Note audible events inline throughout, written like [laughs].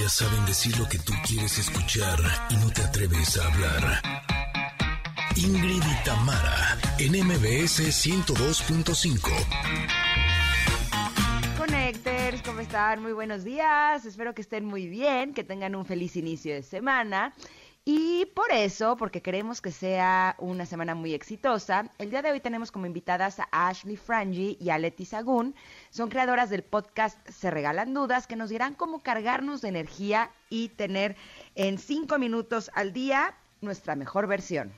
Ellas saben decir lo que tú quieres escuchar y no te atreves a hablar. Ingrid y Tamara, en MBS 102.5. Connectors, ¿cómo están? Muy buenos días. Espero que estén muy bien, que tengan un feliz inicio de semana. Y por eso, porque queremos que sea una semana muy exitosa, el día de hoy tenemos como invitadas a Ashley Frangi y a Leti Sagún. Son creadoras del podcast Se Regalan Dudas, que nos dirán cómo cargarnos de energía y tener en cinco minutos al día nuestra mejor versión.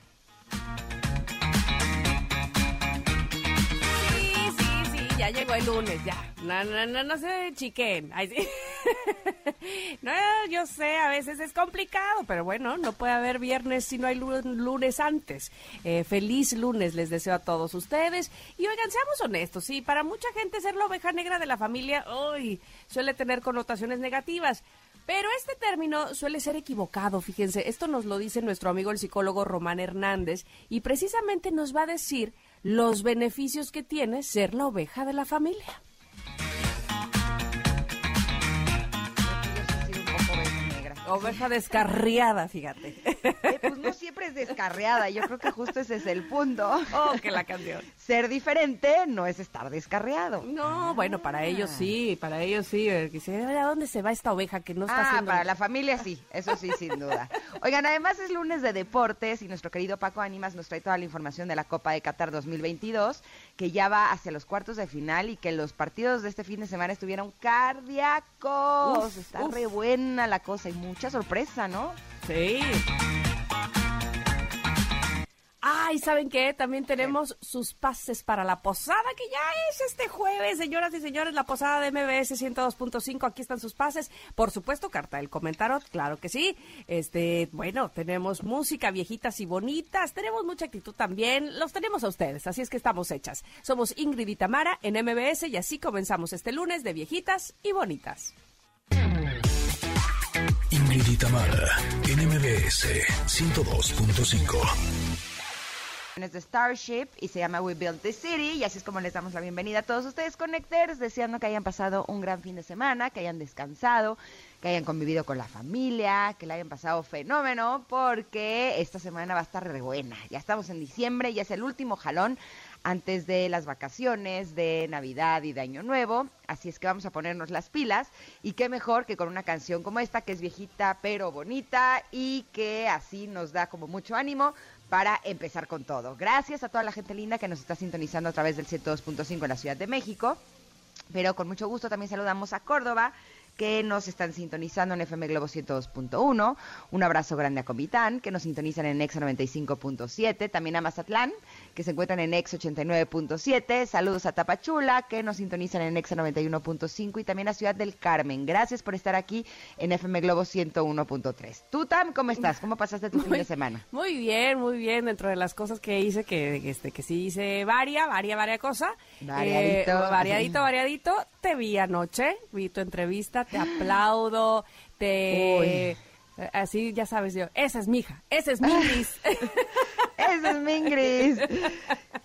Ya llegó el lunes, ya. No, no, no, no se chiquen. Ay, [laughs] no, yo sé, a veces es complicado, pero bueno, no puede haber viernes si no hay lunes antes. Eh, feliz lunes les deseo a todos ustedes. Y oigan, seamos honestos, sí, para mucha gente ser la oveja negra de la familia, hoy suele tener connotaciones negativas. Pero este término suele ser equivocado, fíjense, esto nos lo dice nuestro amigo el psicólogo Román Hernández y precisamente nos va a decir los beneficios que tiene ser la oveja de la familia. Oveja descarriada, fíjate. Eh, pues no siempre es descarriada, yo creo que justo ese es el punto. Oh, que la canción. Ser diferente no es estar descarriado. No, bueno, para ellos sí, para ellos sí. Dice, ¿a dónde se va esta oveja que no está ah, haciendo? para la familia sí, eso sí, sin duda. Oigan, además es lunes de deportes y nuestro querido Paco Ánimas nos trae toda la información de la Copa de Qatar 2022, que ya va hacia los cuartos de final y que los partidos de este fin de semana estuvieron cardíacos. Está re buena la cosa y mucha sorpresa, ¿no? Sí. Ay, ¿saben qué? También tenemos sus pases para la posada, que ya es este jueves, señoras y señores, la posada de MBS 102.5. Aquí están sus pases. Por supuesto, carta del comentario, claro que sí. Este, bueno, tenemos música, viejitas y bonitas. Tenemos mucha actitud también. Los tenemos a ustedes, así es que estamos hechas. Somos Ingrid y Tamara en MBS y así comenzamos este lunes de viejitas y bonitas. Ingrid y Tamara, en MBS 102.5 es de Starship y se llama We Build the City y así es como les damos la bienvenida a todos ustedes Connectors, deseando que hayan pasado un gran fin de semana, que hayan descansado, que hayan convivido con la familia, que la hayan pasado fenómeno, porque esta semana va a estar re buena. Ya estamos en diciembre, ya es el último jalón antes de las vacaciones de Navidad y de Año Nuevo, así es que vamos a ponernos las pilas y qué mejor que con una canción como esta que es viejita pero bonita y que así nos da como mucho ánimo para empezar con todo. Gracias a toda la gente linda que nos está sintonizando a través del 102.5 en la Ciudad de México, pero con mucho gusto también saludamos a Córdoba que nos están sintonizando en FM Globo 102.1. Un abrazo grande a Comitán, que nos sintonizan en Ex 95.7. También a Mazatlán, que se encuentran en Ex 89.7. Saludos a Tapachula, que nos sintonizan en Ex 91.5. Y también a Ciudad del Carmen. Gracias por estar aquí en FM Globo 101.3. Tú, Tam, ¿cómo estás? ¿Cómo pasaste tu [laughs] fin de semana? Muy bien, muy bien. Dentro de las cosas que hice, que, este, que sí hice varia, varia, varia cosa. Variadito. Eh, variadito, variadito. Te vi anoche, vi tu entrevista, te aplaudo, te... Así, ya sabes, yo, esa es mi hija, esa es Mingris. [laughs] esa es Mingris.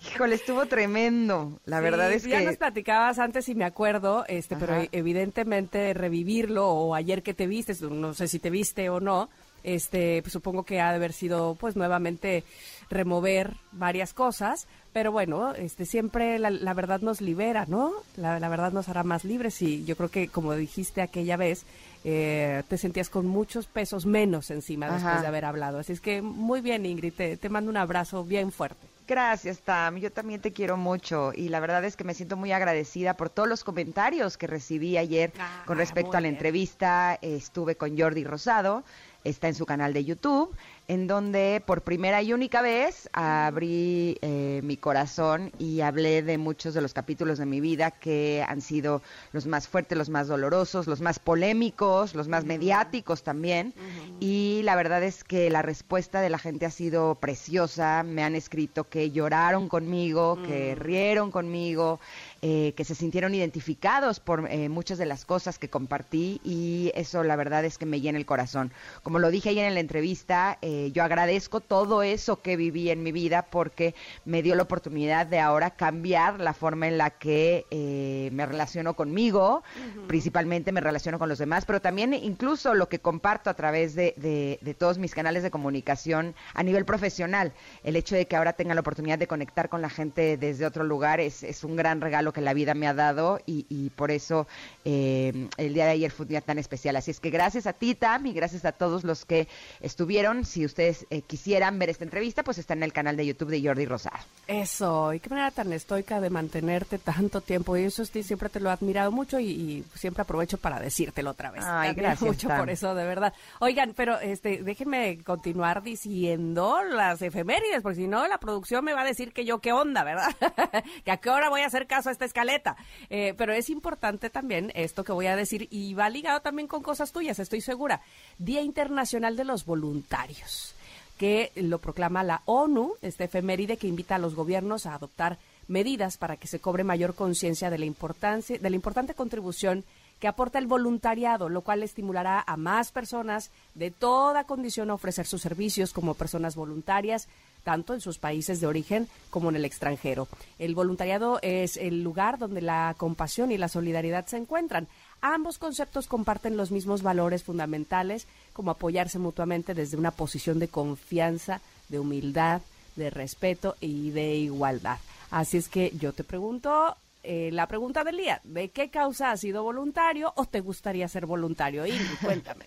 Híjole, estuvo tremendo. La verdad es que... Ya nos platicabas antes y me acuerdo, este, pero evidentemente revivirlo o ayer que te viste, no sé si te viste o no, este, pues supongo que ha de haber sido, pues nuevamente remover varias cosas, pero bueno, este siempre la, verdad nos libera, ¿no? La, verdad nos hará más libres y yo creo que como dijiste aquella vez, eh, te sentías con muchos pesos menos encima después de haber hablado. Así es que muy bien, Ingrid, te, mando un abrazo bien fuerte. Gracias, Tam. Yo también te quiero mucho y la verdad es que me siento muy agradecida por todos los comentarios que recibí ayer ah, con respecto a la entrevista. Estuve con Jordi Rosado, está en su canal de YouTube en donde por primera y única vez abrí eh, mi corazón y hablé de muchos de los capítulos de mi vida que han sido los más fuertes, los más dolorosos, los más polémicos, los más mediáticos también. Y la verdad es que la respuesta de la gente ha sido preciosa. Me han escrito que lloraron conmigo, que mm. rieron conmigo. Eh, que se sintieron identificados por eh, muchas de las cosas que compartí y eso la verdad es que me llena el corazón. Como lo dije ayer en la entrevista, eh, yo agradezco todo eso que viví en mi vida porque me dio la oportunidad de ahora cambiar la forma en la que eh, me relaciono conmigo, principalmente me relaciono con los demás, pero también incluso lo que comparto a través de, de, todos mis canales de comunicación a nivel profesional. El hecho de que ahora tenga la oportunidad de conectar con la gente desde otro lugar es, es un gran regalo que la vida me ha dado y, y por eso eh, el día de ayer fue un día tan especial. Así es que gracias a ti, Tam, y gracias a todos los que estuvieron. Si ustedes eh, quisieran ver esta entrevista, pues está en el canal de YouTube de Jordi Rosado. Eso, y qué manera tan estoica de mantenerte tanto tiempo. Y eso sí, siempre te lo he admirado mucho y, siempre aprovecho para decírtelo otra vez. Ay, gracias. mucho por eso, de verdad. Oigan, pero este, déjenme continuar diciendo las efemérides, porque si no, la producción me va a decir que yo qué onda, ¿verdad? [laughs] que a qué hora voy a hacer caso a escaleta. Eh, pero es importante también esto que voy a decir y va ligado también con cosas tuyas, estoy segura. Día Internacional de los Voluntarios que lo proclama la ONU, este efeméride que invita a los gobiernos a adoptar medidas para que se cobre mayor conciencia de la importancia de la importante contribución que aporta el voluntariado, lo cual estimulará a más personas de toda condición a ofrecer sus servicios como personas voluntarias, tanto en sus países de origen como en el extranjero. El voluntariado es el lugar donde la compasión y la solidaridad se encuentran. Ambos conceptos comparten los mismos valores fundamentales, como apoyarse mutuamente desde una posición de confianza, de humildad, de respeto y de igualdad. Así es que yo te pregunto, eh, la pregunta del día, ¿de qué causa has sido voluntario o te gustaría ser voluntario? Ingrid, [laughs] cuéntame.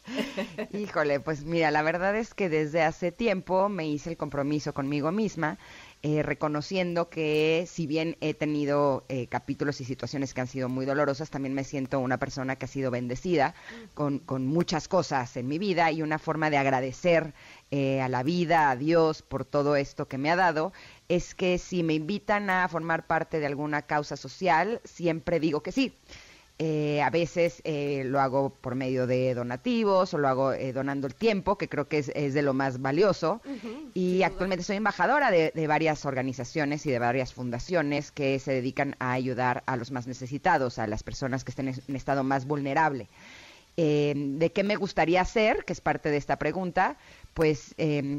Híjole, pues mira, la verdad es que desde hace tiempo me hice el compromiso conmigo misma eh, reconociendo que si bien he tenido eh, capítulos y situaciones que han sido muy dolorosas, también me siento una persona que ha sido bendecida con, con muchas cosas en mi vida y una forma de agradecer eh, a la vida, a Dios por todo esto que me ha dado, es que si me invitan a formar parte de alguna causa social, siempre digo que sí. Eh, a veces eh, lo hago por medio de donativos o lo hago eh, donando el tiempo, que creo que es, de lo más valioso. y actualmente soy embajadora de, varias organizaciones y de varias fundaciones que se dedican a ayudar a los más necesitados, a las personas que estén en estado más vulnerable. ¿De qué me gustaría hacer? Que es parte de esta pregunta. Pues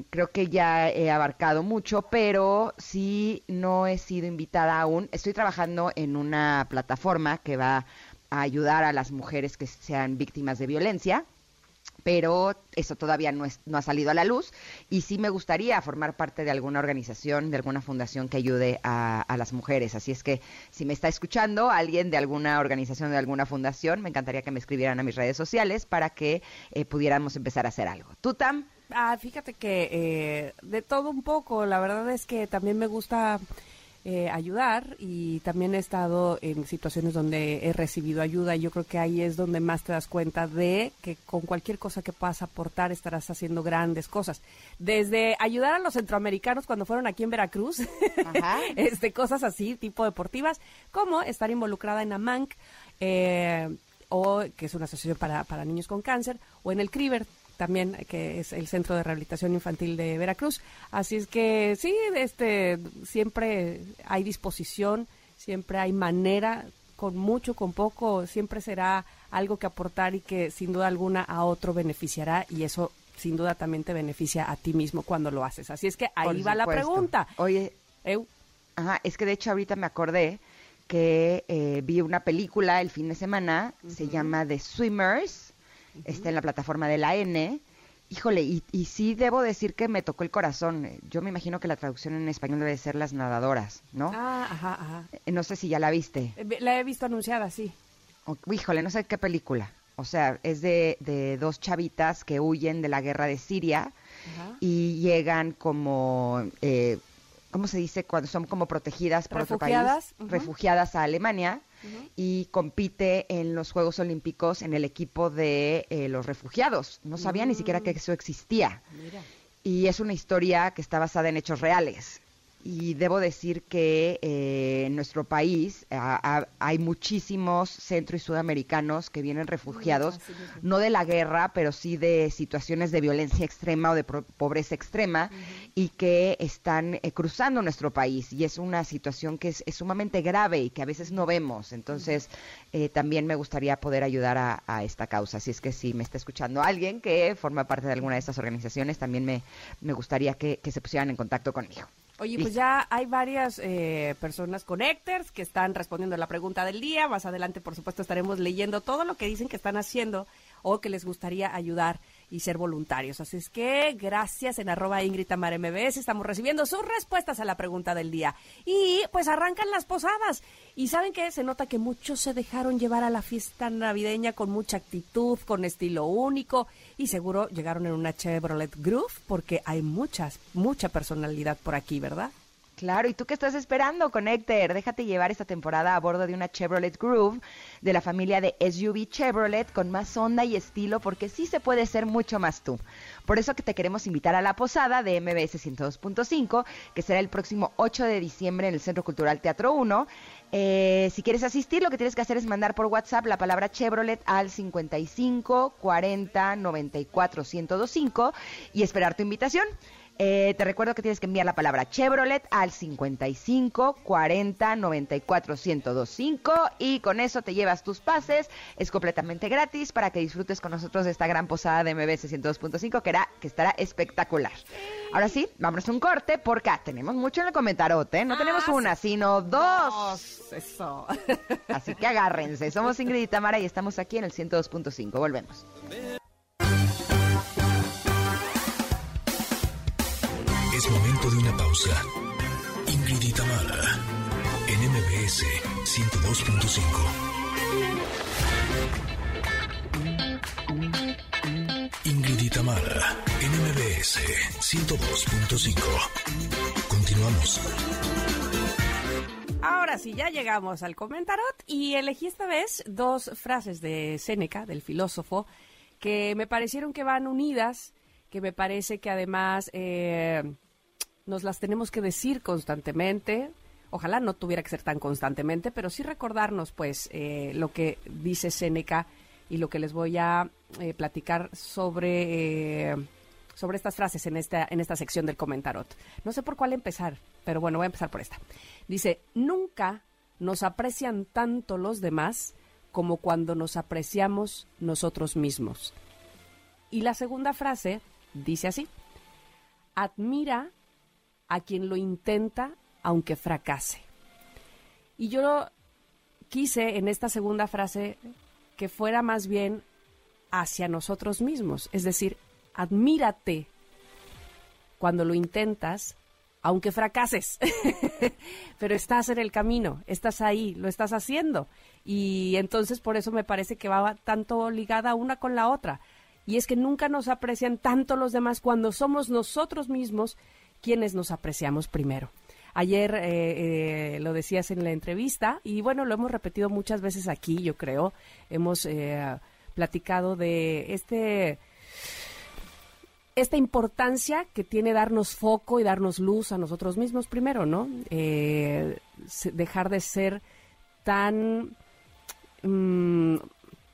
creo que ya he abarcado mucho, pero sí no he sido invitada aún. Estoy trabajando en una plataforma que va a ayudar a las mujeres que sean víctimas de violencia pero eso todavía no, es, no ha salido a la luz y sí me gustaría formar parte de alguna organización, de alguna fundación que ayude a, las mujeres. Así es que si me está escuchando alguien de alguna organización, de alguna fundación, me encantaría que me escribieran a mis redes sociales para que eh, pudiéramos empezar a hacer algo. ¿Tú, Tam? Ah, fíjate que eh, de todo un poco, la verdad es que también me gusta eh, ayudar y también he estado en situaciones donde he recibido ayuda. Y yo creo que ahí es donde más te das cuenta de que con cualquier cosa que puedas aportar estarás haciendo grandes cosas. Desde ayudar a los centroamericanos cuando fueron aquí en Veracruz, [laughs] este cosas así, tipo deportivas, como estar involucrada en AMANC, eh, o que es una asociación para, para niños con cáncer, o en el CRIBER, también, que es el Centro de Rehabilitación Infantil de Veracruz. Así es que sí, este, siempre hay disposición, siempre hay manera, con mucho, con poco, siempre será algo que aportar y que sin duda alguna a otro beneficiará y eso sin duda también te beneficia a ti mismo cuando lo haces. Así es que ahí va la pregunta. Oye, Ajá, es que de hecho ahorita me acordé que eh, vi una película el fin de semana, se llama The Swimmers, está en la plataforma de la N. Híjole, y, y, sí debo decir que me tocó el corazón. Yo me imagino que la traducción en español debe ser las nadadoras, ¿no? Ah, ajá, ajá. Eh, no sé si ya la viste. Eh, la he visto anunciada, sí. híjole, no sé qué película. O sea, es de, de dos chavitas que huyen de la guerra de Siria y llegan como, eh, ¿cómo se dice? Cuando son como protegidas por otro país. Refugiadas a Alemania y compite en los Juegos Olímpicos en el equipo de eh, los refugiados. No sabía ni siquiera que mm. eso existía. Y es una historia que está basada en hechos reales. Y debo decir que eh, en nuestro país hay muchísimos centro y sudamericanos que vienen refugiados, no de la guerra, pero sí de situaciones de violencia extrema o de pobreza extrema y que están eh, cruzando nuestro país y es una situación que es, sumamente grave y que a veces no vemos. Entonces, eh, también me gustaría poder ayudar a, esta causa. Así es que si me está escuchando alguien que forma parte de alguna de estas organizaciones, también me, me gustaría que se pusieran en contacto conmigo. Oye, pues ya hay varias eh, personas connectors que están respondiendo a la pregunta del día. Más adelante, por supuesto, estaremos leyendo todo lo que dicen que están haciendo o que les gustaría ayudar y ser voluntarios. Así es que gracias en arroba Ingrid Tamar MBS. Estamos recibiendo sus respuestas a la pregunta del día. Y pues arrancan las posadas. Y saben que se nota que muchos se dejaron llevar a la fiesta navideña con mucha actitud, con estilo único. Y seguro llegaron en una Chevrolet Groove porque hay muchas, mucha personalidad por aquí, ¿verdad? Claro, ¿y tú qué estás esperando, Connector? Déjate llevar esta temporada a bordo de una Chevrolet Groove de la familia de SUV Chevrolet con más onda y estilo porque sí se puede ser mucho más tú. Por eso que te queremos invitar a la posada de MBS 102.5 que será el próximo 8 de diciembre en el Centro Cultural Teatro 1. Eh, si quieres asistir, lo que tienes que hacer es mandar por WhatsApp la palabra Chevrolet al 55 40 94 1025 y esperar tu invitación. Eh, te recuerdo que tienes que enviar la palabra Chevrolet al 55 40 94 1025 y con eso te llevas tus pases. Es completamente gratis para que disfrutes con nosotros de esta gran posada de MBS 102.5 que, que estará espectacular. Ahora sí, vámonos a un corte porque tenemos mucho en el comentarote. No tenemos ah, una, sino dos. Eso. Así que agárrense. Somos Ingrid y Tamara y estamos aquí en el 102.5. Volvemos. Pausa. Ingrid en MBS 102.5. Ingrid y Tamara, en MBS 102.5. Continuamos. Ahora sí, ya llegamos al comentarot y elegí esta vez dos frases de Séneca, del filósofo, que me parecieron que van unidas, que me parece que además eh, nos las tenemos que decir constantemente. Ojalá no tuviera que ser tan constantemente, pero sí recordarnos, pues, eh, lo que dice Séneca y lo que les voy a eh, platicar sobre, eh, sobre estas frases en esta, en esta sección del comentarot. No sé por cuál empezar, pero bueno, voy a empezar por esta. Dice, nunca nos aprecian tanto los demás como cuando nos apreciamos nosotros mismos. Y la segunda frase dice así, admira a quien lo intenta aunque fracase. Y yo quise en esta segunda frase que fuera más bien hacia nosotros mismos, es decir, admírate cuando lo intentas, aunque fracases, [laughs] pero estás en el camino, estás ahí, lo estás haciendo. Y entonces por eso me parece que va tanto ligada una con la otra. Y es que nunca nos aprecian tanto los demás cuando somos nosotros mismos quienes nos apreciamos primero. Ayer eh, eh, lo decías en la entrevista y bueno, lo hemos repetido muchas veces aquí, yo creo. Hemos eh, platicado de este esta importancia que tiene darnos foco y darnos luz a nosotros mismos primero, ¿no? dejar de ser tan, mm,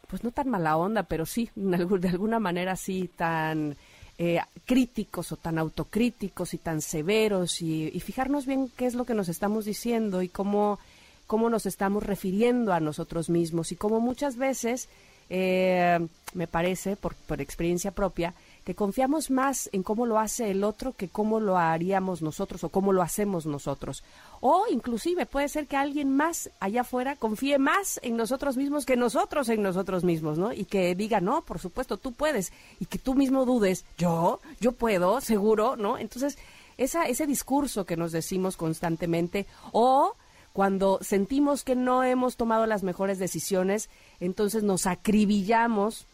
pues no tan mala onda, pero sí, de alguna manera sí, tan eh, críticos o tan autocríticos y tan severos y, fijarnos bien qué es lo que nos estamos diciendo y cómo, cómo nos estamos refiriendo a nosotros mismos. Y cómo muchas veces, eh, me parece, por, por experiencia propia, que confiamos más en cómo lo hace el otro que cómo lo haríamos nosotros o cómo lo hacemos nosotros. O inclusive puede ser que alguien más allá afuera confíe más en nosotros mismos que nosotros en nosotros mismos, ¿no? Y que diga, no, por supuesto, tú puedes. Y que tú mismo dudes, yo, yo puedo, seguro, ¿no? Entonces, ese discurso que nos decimos constantemente o cuando sentimos que no hemos tomado las mejores decisiones, entonces nos acribillamos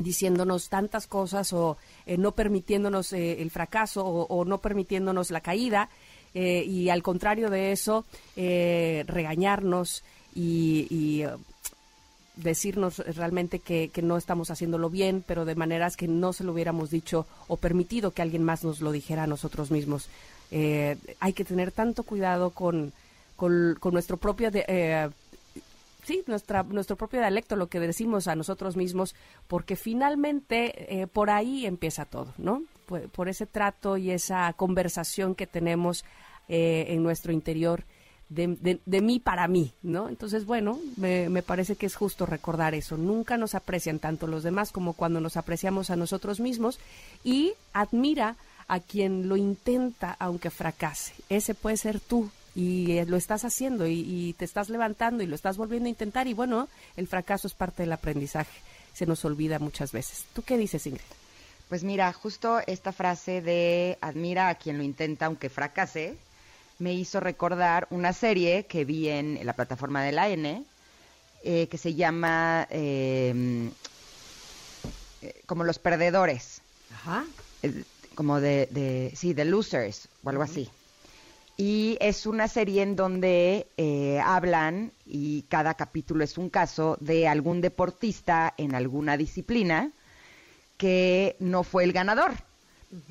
diciéndonos tantas cosas o eh, no permitiéndonos eh, el fracaso o, no permitiéndonos la caída eh, y al contrario de eso, eh, regañarnos y, uh, decirnos realmente que, no estamos haciéndolo bien, pero de maneras que no se lo hubiéramos dicho o permitido que alguien más nos lo dijera a nosotros mismos. eh, hay que tener tanto cuidado con, con, nuestro propio... Eh, sí, nuestra, nuestro propio dialecto, lo que decimos a nosotros mismos, porque finalmente eh, por ahí empieza todo, ¿no? Por, ese trato y esa conversación que tenemos en nuestro interior de, de, mí para mí, ¿no? Entonces, bueno, me, me, parece que es justo recordar eso. Nunca nos aprecian tanto los demás como cuando nos apreciamos a nosotros mismos y admira a quien lo intenta aunque fracase. Ese puede ser tú y eh, lo estás haciendo y, y te estás levantando y lo estás volviendo a intentar y bueno, el fracaso es parte del aprendizaje. Se nos olvida muchas veces. ¿Tú qué dices, Ingrid? Pues mira, justo esta frase de admira a quien lo intenta aunque fracase, me hizo recordar una serie que vi en, la plataforma de la N, eh, que se llama em, eh, como Los Perdedores. Ajá. como de, sí, The Losers o algo así. Y es una serie en donde eh, hablan, y cada capítulo es un caso, de algún deportista en alguna disciplina que no fue el ganador.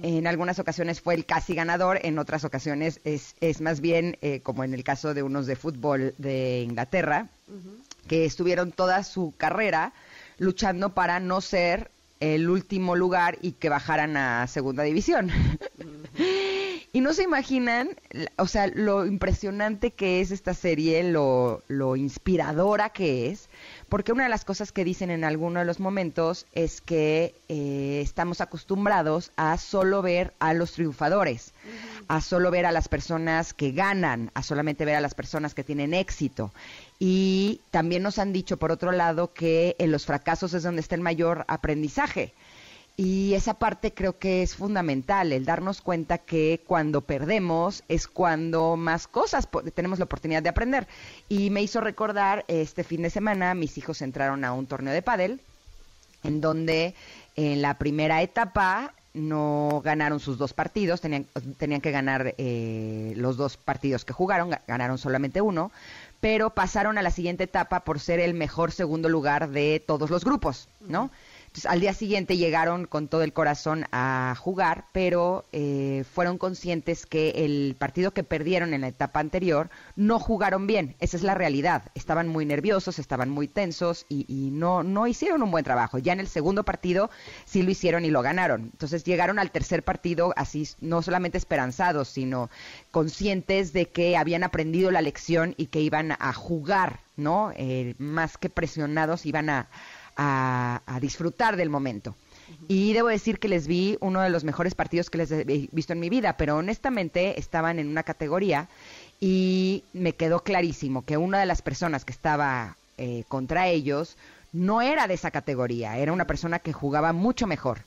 En algunas ocasiones fue el casi ganador, en otras ocasiones es, es más bien eh, como en el caso de unos de fútbol de Inglaterra, que estuvieron toda su carrera luchando para no ser el último lugar y que bajaran a segunda división. Y no se imaginan, o sea, lo impresionante que es esta serie, lo, lo inspiradora que es, porque una de las cosas que dicen en alguno de los momentos es que eh, estamos acostumbrados a solo ver a los triunfadores, a solo ver a las personas que ganan, a solamente ver a las personas que tienen éxito. Y también nos han dicho, por otro lado, que en los fracasos es donde está el mayor aprendizaje. Y esa parte creo que es fundamental, el darnos cuenta que cuando perdemos es cuando más cosas tenemos la oportunidad de aprender. Y me hizo recordar este fin de semana, mis hijos entraron a un torneo de pádel, en donde en la primera etapa no ganaron sus dos partidos, tenían, tenían que ganar eh, los dos partidos que jugaron, ganaron solamente uno, pero pasaron a la siguiente etapa por ser el mejor segundo lugar de todos los grupos, ¿no? Entonces, al día siguiente llegaron con todo el corazón a jugar, pero eh, fueron conscientes que el partido que perdieron en la etapa anterior no jugaron bien. Esa es la realidad. Estaban muy nerviosos, estaban muy tensos y, no, no hicieron un buen trabajo. Ya en el segundo partido sí lo hicieron y lo ganaron. Entonces llegaron al tercer partido así, no solamente esperanzados, sino conscientes de que habían aprendido la lección y que iban a jugar, ¿no? Eh, más que presionados, iban a a, disfrutar del momento. Y debo decir que les vi uno de los mejores partidos que les he visto en mi vida, pero honestamente estaban en una categoría y me quedó clarísimo que una de las personas que estaba eh, contra ellos no era de esa categoría, era una persona que jugaba mucho mejor.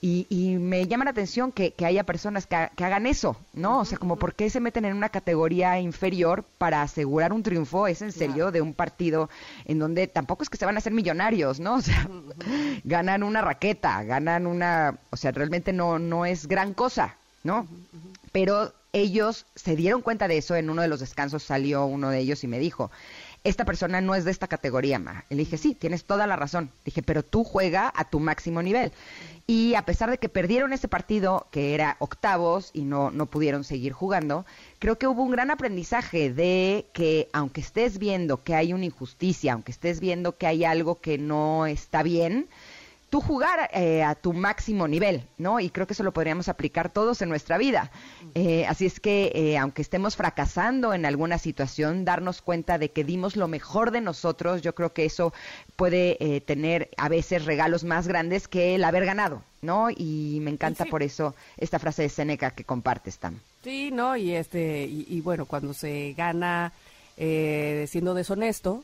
Y, me llama la atención que, haya personas que, hagan eso, ¿no? O sea, como por qué se meten en una categoría inferior para asegurar un triunfo, es en serio, de un partido en donde tampoco es que se van a hacer millonarios, ¿no? O sea, ganan una raqueta, ganan una, o sea, realmente no, no es gran cosa, ¿no? Pero ellos se dieron cuenta de eso, en uno de los descansos salió uno de ellos y me dijo, esta persona no es de esta categoría, Ma. Le dije, sí, tienes toda la razón. Dije, pero tú juega a tu máximo nivel. Y a pesar de que perdieron ese partido, que era octavos, y no, no pudieron seguir jugando, creo que hubo un gran aprendizaje de que aunque estés viendo que hay una injusticia, aunque estés viendo que hay algo que no está bien, tú jugar eh, a tu máximo nivel, ¿no? Y creo que eso lo podríamos aplicar todos en nuestra vida. Eh, así es que, eh, aunque estemos fracasando en alguna situación, darnos cuenta de que dimos lo mejor de nosotros, yo creo que eso puede tener a veces regalos más grandes que el haber ganado, ¿no? Y me encanta por eso esta frase de Seneca que compartes, Tam. Sí, ¿no? Y, este, y bueno, cuando se gana siendo deshonesto,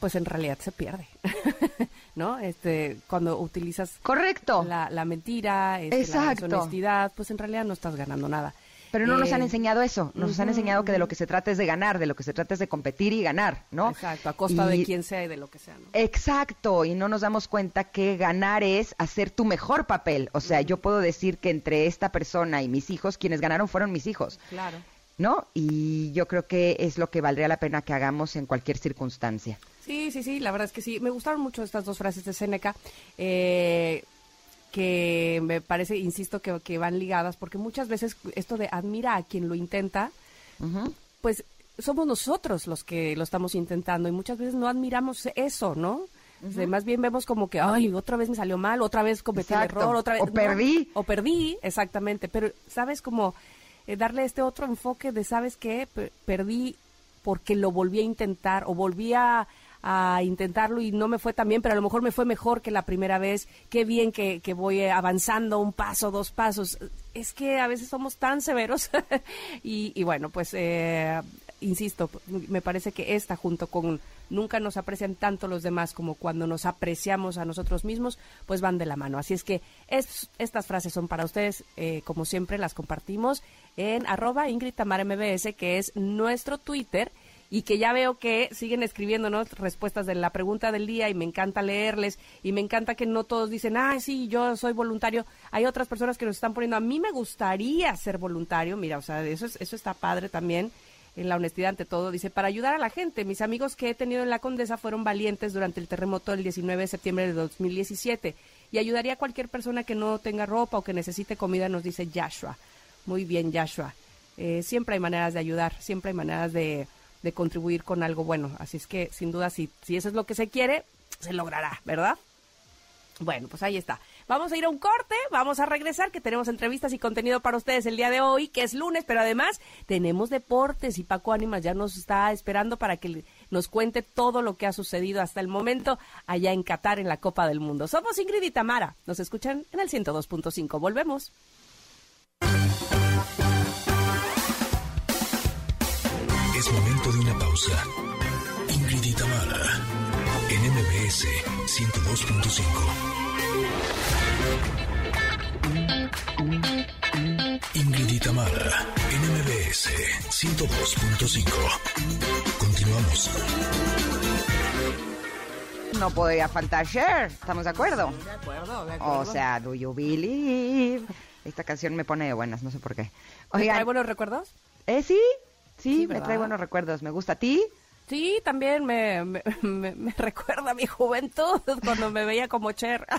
pues en realidad se pierde. [laughs] ¿no? Este, cuando utilizas Correcto. La, la mentira, este, la deshonestidad, pues en realidad no estás ganando nada. Pero no nos han eh, enseñado eso, nos han enseñado que de lo que se trata es de ganar, de lo que se trata es de competir y ganar, ¿no? Exacto, a costa de quien sea y de lo que sea, ¿no? Exacto, y no nos damos cuenta que ganar es hacer tu mejor papel. O sea, yo puedo decir que entre esta persona y mis hijos, quienes ganaron fueron mis hijos. Claro. ¿No? Y yo creo que es lo que valdría la pena que hagamos en cualquier circunstancia. Sí, sí, sí, la verdad es que sí. Me gustaron mucho estas dos frases de Seneca. Eh, que me parece, insisto, que, que van ligadas, porque muchas veces esto de admira a quien lo intenta, pues somos nosotros los que lo estamos intentando y muchas veces no admiramos eso, ¿no? más bien vemos como que, ay, otra vez me salió mal, otra vez cometí el error, otra vez. O perdí. o perdí, exactamente. Pero, ¿sabes? Como eh, darle este otro enfoque de, ¿sabes qué? perdí porque lo volví a intentar o volví a, intentarlo y no me fue tan bien, pero a lo mejor me fue mejor que la primera vez. Qué bien que, que voy avanzando un paso, dos pasos. Es que a veces somos tan severos [laughs] y, y, bueno, pues eh, insisto, me parece que esta junto con nunca nos aprecian tanto los demás como cuando nos apreciamos a nosotros mismos, pues van de la mano. Así es que estas frases son para ustedes, eh, como siempre las compartimos en arroba Ingrid Tamar MBS, que es nuestro Twitter y que ya veo que siguen escribiéndonos respuestas de la pregunta del día y me encanta leerles y me encanta que no todos dicen, ah, sí, yo soy voluntario. Hay otras personas que nos están poniendo, a mí me gustaría ser voluntario, mira, o sea, eso, eso está padre también en la honestidad ante todo, dice, para ayudar a la gente, mis amigos que he tenido en la Condesa fueron valientes durante el terremoto del 19 de septiembre de 2017 y ayudaría a cualquier persona que no tenga ropa o que necesite comida, nos dice Joshua. Muy bien, Joshua. Eh, siempre hay maneras de ayudar, siempre hay maneras de, de contribuir con algo bueno. Así es que, sin duda, si, si eso es lo que se quiere, se logrará, ¿verdad? Bueno, pues ahí está. Vamos a ir a un corte, vamos a regresar, que tenemos entrevistas y contenido para ustedes el día de hoy, que es lunes, pero además tenemos deportes y Paco Ánimas ya nos está esperando para que nos cuente todo lo que ha sucedido hasta el momento allá en Qatar en la Copa del Mundo. Somos Ingrid y Tamara, nos escuchan en el 102.5. Volvemos. Pausa. Ingrid y Tamara, en MBS 102.5. Ingrid Itamara, NMBS 102.5. Continuamos. No podría faltar Cher, ¿estamos de acuerdo? De acuerdo, de acuerdo. O sea, Do You Believe? Esta canción me pone de buenas, no sé por qué. Oigan, ¿Trae buenos recuerdos? Eh, sí, sí, me trae buenos recuerdos. ¿Me gusta a ti? Sí, también me, me, me [laughs] recuerda a mi juventud [laughs] cuando me veía como Cher. [laughs]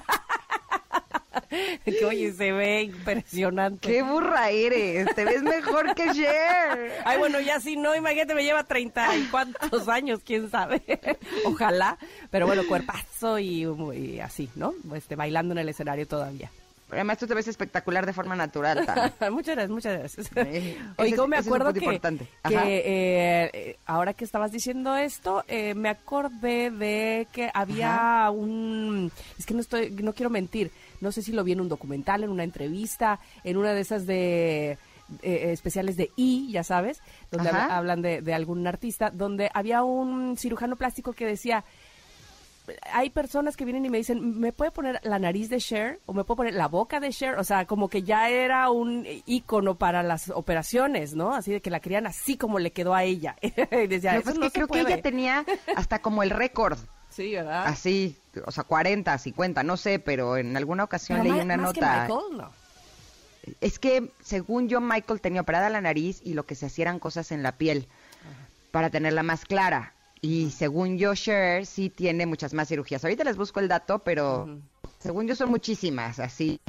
que oye, se ve impresionante. ¡Qué burra eres! Te ves mejor que Cher. Ay, bueno, ya si no, imagínate, me lleva treinta y cuántos años, quién sabe. Ojalá. Pero bueno, cuerpazo y, y así, ¿no? Este, bailando en el escenario todavía. Además, tú te ves espectacular de forma natural. [laughs] muchas gracias, muchas gracias. Oye, ¿cómo me acuerdo que, eh, ahora que estabas diciendo esto, eh, me acordé de que había un... Es que no, estoy, no quiero mentir, no sé si lo vi en un documental, en una entrevista, en una de esas de... Eh, especiales de I, ya sabes, donde hablan de, de algún artista, donde había un cirujano plástico que decía, hay personas que vienen y me dicen, ¿me puede poner la nariz de Cher? ¿O me puede poner la boca de Cher? O sea, como que ya era un ícono para las operaciones, ¿no? Así de que la querían así como le quedó a ella. [laughs] decía, pues creo que ella tenía hasta como el récord. Sí, ¿verdad? Así, o sea, 40, 50, no sé, pero en alguna ocasión leí una nota. Es que, según yo, Michael tenía operada la nariz y lo que se hacían cosas en la piel para tenerla más clara. Y según yo, Cher sí tiene muchas más cirugías. Ahorita les busco el dato, pero según yo son muchísimas, así,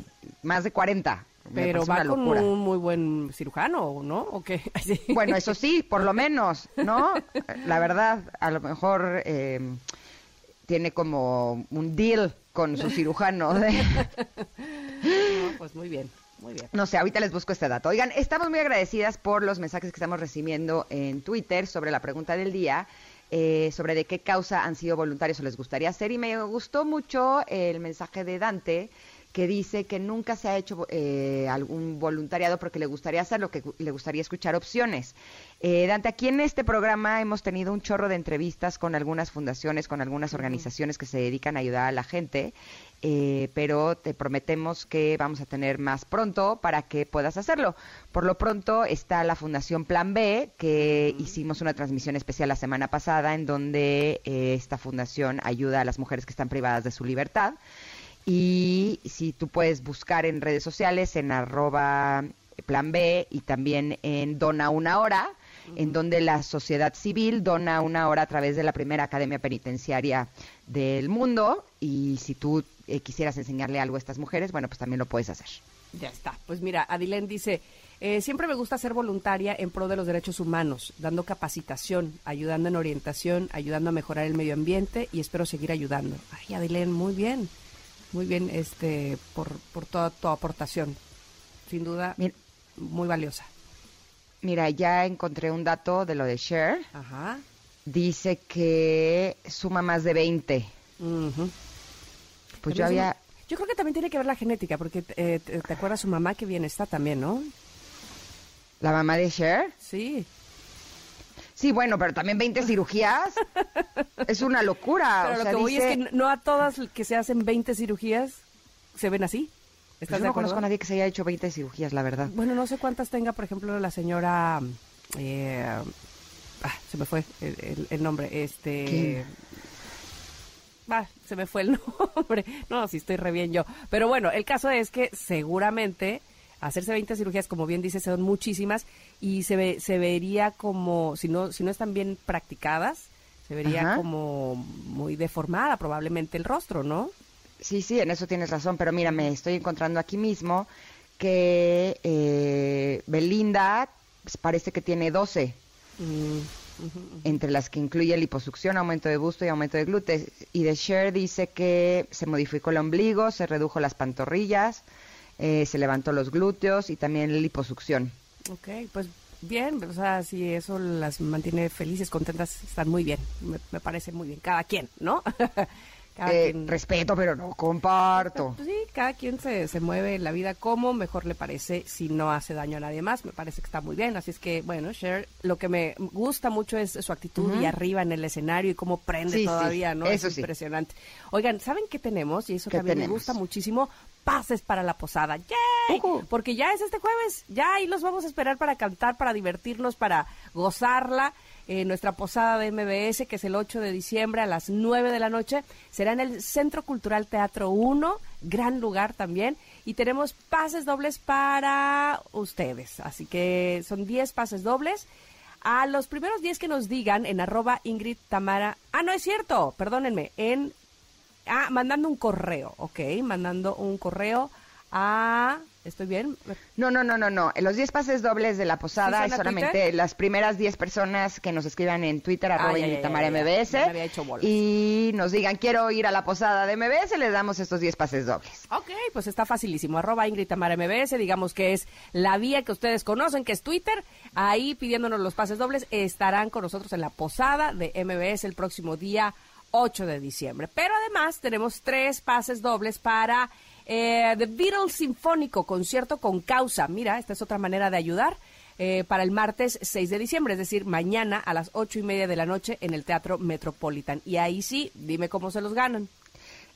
más de 40. Pero va con un muy buen cirujano, ¿no? ¿O qué? [laughs] Bueno, eso sí, por lo menos, ¿no? La verdad, a lo mejor eh, tiene como un deal con su cirujano. [laughs] [laughs] no, pues muy bien. Muy bien. No sé, ahorita les busco este dato. Oigan, estamos muy agradecidas por los mensajes que estamos recibiendo en Twitter sobre la pregunta del día. Eh, sobre de qué causa han sido voluntarios o les gustaría hacer. Y me gustó mucho el mensaje de Dante que dice que nunca se ha hecho eh, algún voluntariado porque le gustaría hacerlo, que le gustaría escuchar opciones. Eh, Dante, aquí en este programa hemos tenido un chorro de entrevistas con algunas fundaciones, con algunas organizaciones que se dedican a ayudar a la gente eh, pero te prometemos que vamos a tener más pronto para que puedas hacerlo. Por lo pronto está la Fundación Plan B, que hicimos una transmisión especial la semana pasada en donde eh, esta fundación ayuda a las mujeres que están privadas de su libertad. Y si tú puedes buscar en redes sociales en arroba plan B y también en Dona Una Hora, en donde la sociedad civil dona una hora a través de la primera academia penitenciaria del mundo y si tú eh, quisieras enseñarle algo a estas mujeres, bueno, pues también lo puedes hacer. Ya está. Pues mira, Adilén dice, eh, siempre me gusta ser voluntaria en pro de los derechos humanos, dando capacitación, ayudando en orientación, ayudando a mejorar el medio ambiente y espero seguir ayudando. Ay, Adilén, muy bien. Muy bien este por, por toda tu aportación. Sin duda, muy valiosa. Mira, ya encontré un dato de lo de Cher. Ajá. Dice que suma más de 20. Pues yo había... Yo creo que también tiene que ver la genética, porque eh, te, acuerdas su mamá que bien está también, ¿no? ¿La mamá de Cher? Sí. Sí, bueno, pero también 20 cirugías. es una locura. Pero lo que voy es que no a todas que se hacen 20 cirugías se ven así. Pues ¿Estás yo no conozco a nadie que se haya hecho 20 cirugías, la verdad. Bueno, no sé cuántas tenga, por ejemplo, la señora... Eh, ah, se me fue el, nombre. Este... Ah, se me fue el [laughs] nombre. No, si estoy re bien yo. Pero bueno, el caso es que seguramente hacerse 20 cirugías, como bien dice, son muchísimas y se, ve, se vería como, si no, si no están bien practicadas, se vería como muy deformada probablemente el rostro, ¿no? Sí, sí, en eso tienes razón, pero mira, me estoy encontrando aquí mismo que eh, Belinda pues, parece que tiene 12. Mm, entre las que incluye liposucción, aumento de busto y aumento de glúteos. Y de Cher dice que se modificó el ombligo, se redujo las pantorrillas, eh, se levantó los glúteos y también la liposucción. Ok, pues bien, o sea, si eso las mantiene felices, contentas, están muy bien, me, parece muy bien, cada quien, ¿no? [laughs] Eh, respeto, pero no comparto. Pues sí, cada quien se, se mueve en la vida como mejor le parece, si no hace daño a nadie más, me parece que está muy bien. Así es que, bueno, Cher, lo que me gusta mucho es su actitud y arriba en el escenario y cómo prende todavía, ¿no? Eso es impresionante. Oigan, ¿saben qué tenemos? Y eso también me gusta muchísimo pases para la posada. ¡Yay! Porque ya es este jueves, ya ahí los vamos a esperar para cantar, para divertirnos, para gozarla. Eh, nuestra posada de MBS, que es el 8 de diciembre a las 9 de la noche, será en el Centro Cultural Teatro 1, gran lugar también, y tenemos pases dobles para ustedes. Así que son 10 pases dobles. A los primeros 10 que nos digan en arroba Ingrid Tamara. Ah, no es cierto, perdónenme, en Ah, mandando un correo, ok, mandando un correo a... ¿Estoy bien? No, no, no, no, no. Los 10 pases dobles de la posada es solamente las primeras 10 personas que nos escriban en Twitter, arroba MBS, y nos digan, quiero ir a la posada de MBS, les damos estos 10 pases dobles. Ok, pues está facilísimo. Arroba Ingrid Tamara MBS, digamos que es la vía que ustedes conocen, que es Twitter. Ahí pidiéndonos los pases dobles, estarán con nosotros en la posada de MBS el próximo día 8 de diciembre. Pero además tenemos tres pases dobles para eh, The Beatles Sinfónico, concierto con causa. Mira, esta es otra manera de ayudar. Eh, para el martes 6 de diciembre, es decir, mañana a las ocho y media de la noche en el Teatro Metropolitan. Y ahí sí, dime cómo se los ganan.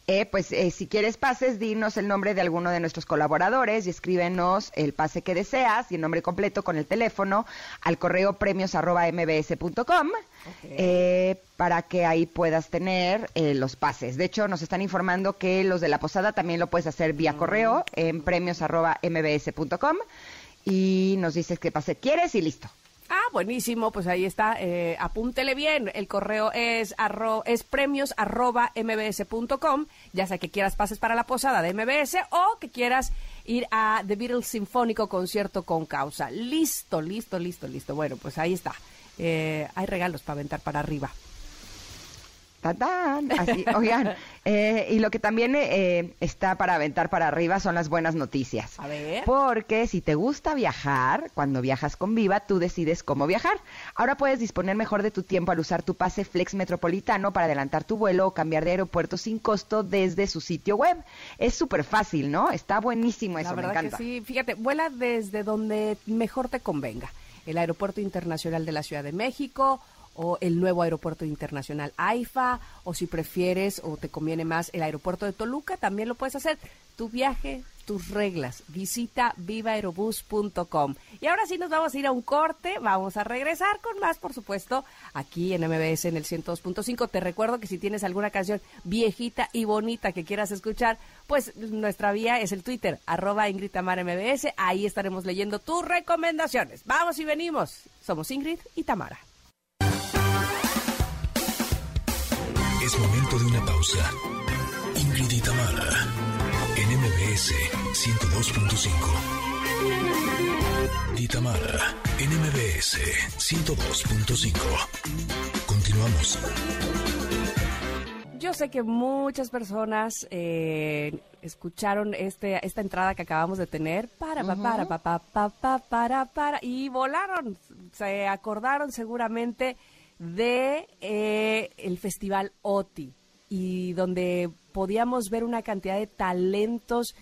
Eh, pues eh, si quieres pases, dinos el nombre de alguno de nuestros colaboradores y escríbenos el pase que deseas y el nombre completo con el teléfono al correo premios arroba mbs.com eh, para que ahí puedas tener eh, los pases. De hecho, nos están informando que los de la posada también lo puedes hacer vía correo en premios arroba mbs.com y nos dices qué pase quieres y listo. Ah, buenísimo, pues ahí está, eh, apúntele bien, el correo es, arro, es premios arroba mbs.com, ya sea que quieras pases para la posada de MBS o que quieras ir a The Beatles Sinfónico Concierto con Causa. Listo, listo, listo, listo. Bueno, pues ahí está. Eh, hay regalos para aventar para arriba. Así, [laughs] oigan, eh, y lo que también eh, está para aventar para arriba son las buenas noticias. A ver. Porque si te gusta viajar, cuando viajas con Viva, tú decides cómo viajar. Ahora puedes disponer mejor de tu tiempo al usar tu pase Flex Metropolitano para adelantar tu vuelo o cambiar de aeropuerto sin costo desde su sitio web. Es súper fácil, ¿no? Está buenísimo eso, La verdad me encanta. Que sí, fíjate, vuela desde donde mejor te convenga. El Aeropuerto Internacional de la Ciudad de México o el nuevo aeropuerto internacional AIFA, o si prefieres o te conviene más el aeropuerto de Toluca, también lo puedes hacer. Tu viaje, tus reglas. Visita vivaerobus.com. Y ahora sí nos vamos a ir a un corte, vamos a regresar con más, por supuesto, aquí en MBS en el 102.5. Te recuerdo que si tienes alguna canción viejita y bonita que quieras escuchar, pues nuestra vía es el Twitter, arroba Ingrid Tamara MBS. Ahí estaremos leyendo tus recomendaciones. Vamos y venimos. Somos Ingrid y Tamara. Es momento de una pausa. Ingrid y Tamara, en MBS 102.5. Tamara, en MBS 102.5. Continuamos. Yo sé que muchas personas eh, escucharon este, esta entrada que acabamos de tener para, para, para, para, para, para, para, y volaron. Se acordaron seguramente de eh, el festival OTI y donde podíamos ver una cantidad de talentos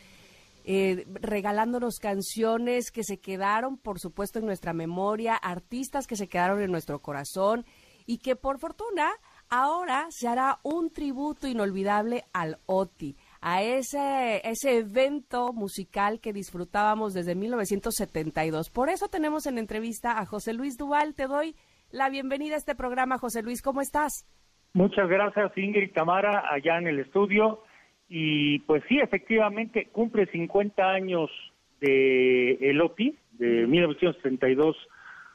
eh, regalándonos canciones que se quedaron, por supuesto, en nuestra memoria, artistas que se quedaron en nuestro corazón y que por fortuna ahora se hará un tributo inolvidable al OTI, a ese, ese evento musical que disfrutábamos desde 1972. Por eso tenemos en entrevista a José Luis Duval. Te doy la bienvenida a este programa, José Luis. ¿Cómo estás? Muchas gracias, Ingrid Tamara, allá en el estudio. Y pues sí, efectivamente, cumple 50 años de el OTI, de 1972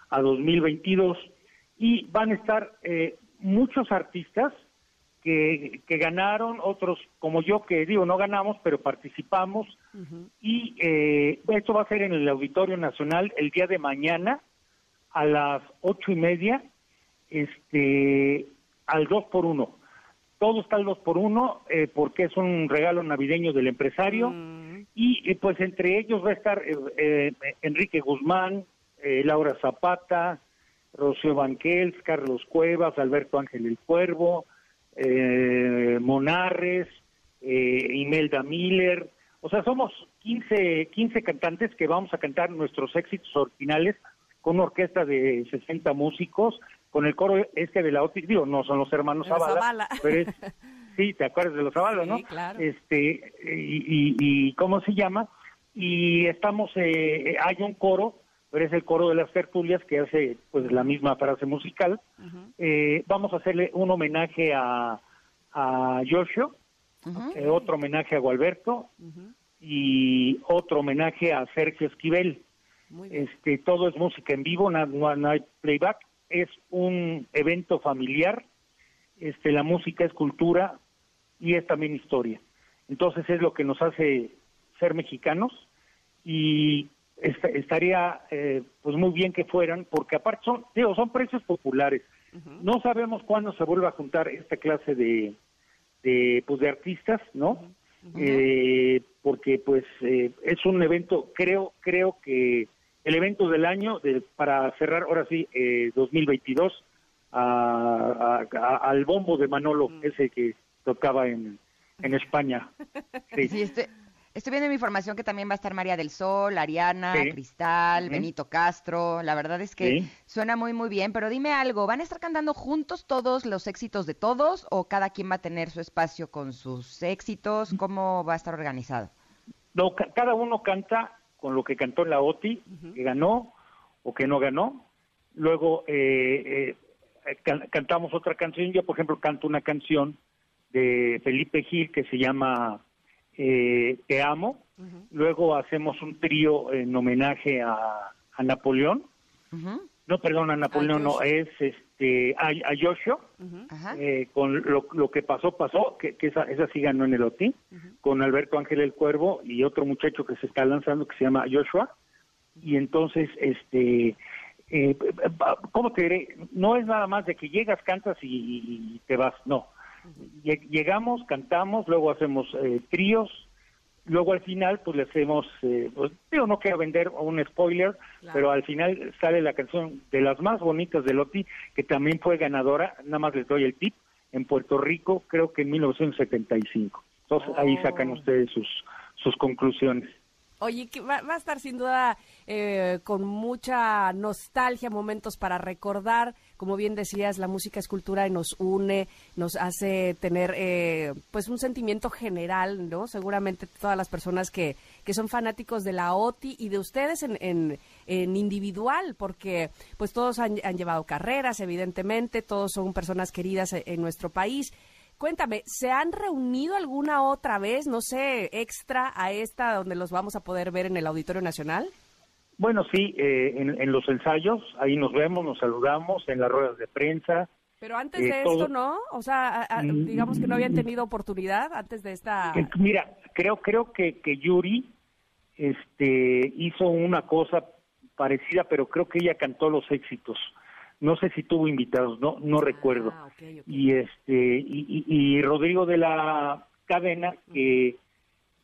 a 2022, y van a estar eh, muchos artistas que, que, ganaron, otros como yo, que digo, no ganamos, pero participamos, y eh, esto va a ser en el Auditorio Nacional el día de mañana, a las ocho y media, este, al dos por uno. Todo está al dos por uno eh, porque es un regalo navideño del empresario Mm. y eh, pues entre ellos va a estar eh, eh, Enrique Guzmán, eh, Laura Zapata, Rocío Banquels, Carlos Cuevas, Alberto Ángel el Cuervo, eh, Monarres, eh, Imelda Miller. O sea, somos 15, 15 cantantes que vamos a cantar nuestros éxitos originales con una orquesta de 60 músicos, con el coro este de la OTI, digo, no son los hermanos Zavala, Zavala. pero es, [laughs] sí, te acuerdas de los Zavala, ¿no? Sí, claro. Este, y, y, y ¿cómo se llama? Y estamos, eh, hay un coro, pero es el coro de las tertulias que hace pues la misma frase musical. Eh, vamos a hacerle un homenaje a, a Yoshio, eh, otro homenaje a Gualberto y otro homenaje a Sergio Esquivel. Este, todo es música en vivo, no, no- no hay playback, es un evento familiar, este, la música es cultura y es también historia. Entonces es lo que nos hace ser mexicanos y est- estaría eh, pues muy bien que fueran, porque aparte son, digo, son precios populares. No sabemos cuándo se vuelva a juntar esta clase de, de pues de artistas, ¿no? Eh, porque pues eh, es un evento, creo, creo que el evento del año de, para cerrar ahora sí eh, 2022 a- a- a- al bombo de Manolo, ese que tocaba en, en España. [laughs] Sí. Sí, estoy, estoy viendo mi información que también va a estar María del Sol, Ariana, Sí. Cristal. Benito Castro. La verdad es que Sí. suena muy, muy bien. Pero dime algo, ¿van a estar cantando juntos todos los éxitos de todos o cada quien va a tener su espacio con sus éxitos? ¿Cómo va a estar organizado? No, ca- cada uno canta con lo que cantó la OTI, que ganó o que no ganó. Luego eh, eh, can- cantamos otra canción. Yo, por ejemplo, canto una canción de Felipe Gil que se llama eh, Te amo. Luego hacemos un trío en homenaje a, a Napoleón. Ujú, No, perdón, a Napoleón no, es este a, a Yoshio. Eh, con lo, lo que pasó, pasó, que, que esa, esa sí ganó en el OTI, con Alberto Ángel el Cuervo y otro muchacho que se está lanzando que se llama Joshua. Y entonces, este, eh, ¿cómo te diré? No es nada más de que llegas, cantas y, y te vas, no. Lle- Llegamos, cantamos, luego hacemos eh, tríos, luego al final pues le hacemos, eh, pues, digo, no quiero vender un spoiler, Claro. pero al final sale la canción de las más bonitas de Loti, que también fue ganadora, nada más les doy el tip, en Puerto Rico, creo que en 1975. Entonces ahí Oh. sacan ustedes sus, sus conclusiones. Oye, que va, va, a estar sin duda eh, con mucha nostalgia, momentos para recordar. Como bien decías, la música es cultura y nos une, nos hace tener eh, pues un sentimiento general, ¿no? Seguramente todas las personas que, que son fanáticos de la OTI y de ustedes en, en, en individual, porque pues todos han, llevado carreras, evidentemente, todos son personas queridas en nuestro país. Cuéntame, ¿se han reunido alguna otra vez, no sé, extra a esta donde los vamos a poder ver en el Auditorio Nacional? Bueno, sí, eh, en, en, los ensayos, ahí nos vemos, nos saludamos, en las ruedas de prensa. Pero antes eh, de todo... esto, ¿no? O sea, a, a, mm. digamos que no habían tenido oportunidad antes de esta... Mira, creo creo que, que Yuri este, hizo una cosa parecida, pero creo que ella cantó los éxitos no sé si tuvo invitados, no no ah, recuerdo. Okay, okay. Y este y, y, y, Rodrigo de la Cadena que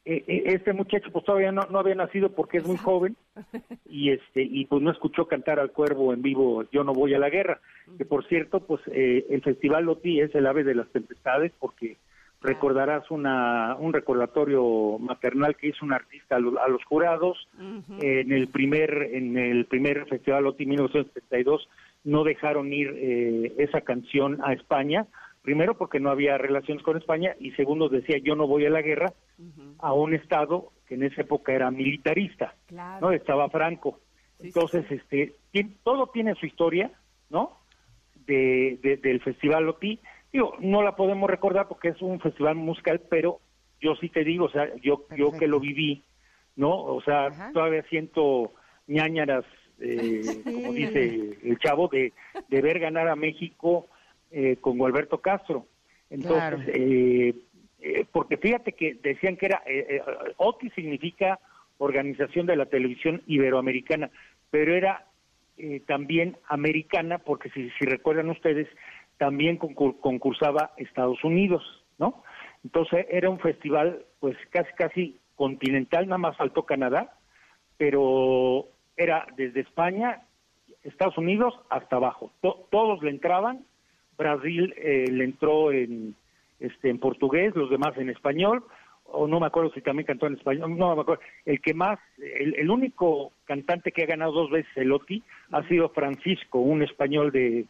eh, este muchacho pues todavía no, no había nacido porque es muy joven [laughs] y este y pues no escuchó cantar al cuervo en vivo Yo no voy a la guerra, que por cierto pues eh, el Festival Loti es el ave de las tempestades porque recordarás una un recordatorio maternal que hizo un artista a, lo, a los jurados uh -huh. en el primer en el primer Festival Loti 1972 no dejaron ir eh, esa canción a España, primero porque no había relaciones con España y segundo decía yo no voy a la guerra uh -huh. a un estado que en esa época era militarista, claro. no estaba Franco. Sí, Entonces, sí, este tiene, todo tiene su historia, ¿no? De, de, del Festival Loti. Digo, no la podemos recordar porque es un festival musical, pero yo sí te digo, o sea, yo Perfecto. yo que lo viví, ¿no? O sea, Ajá. todavía siento ñañaras eh, [laughs] sí. como dice el chavo, de, de ver ganar a México eh, con Alberto Castro. Entonces, claro. eh, eh, porque fíjate que decían que era, eh, eh, OTI significa Organización de la Televisión Iberoamericana, pero era también americana, porque si, si recuerdan ustedes, también concur concursaba Estados Unidos, ¿no? Entonces era un festival, pues casi, casi continental, nada más faltó Canadá, pero era desde España, Estados Unidos hasta abajo. To todos le entraban. Brasil eh, le entró en, este, en portugués, los demás en español, o no me acuerdo si también cantó en español, no me acuerdo. El que más, el, el único cantante que ha ganado dos veces el OTI ha sido Francisco, un español de,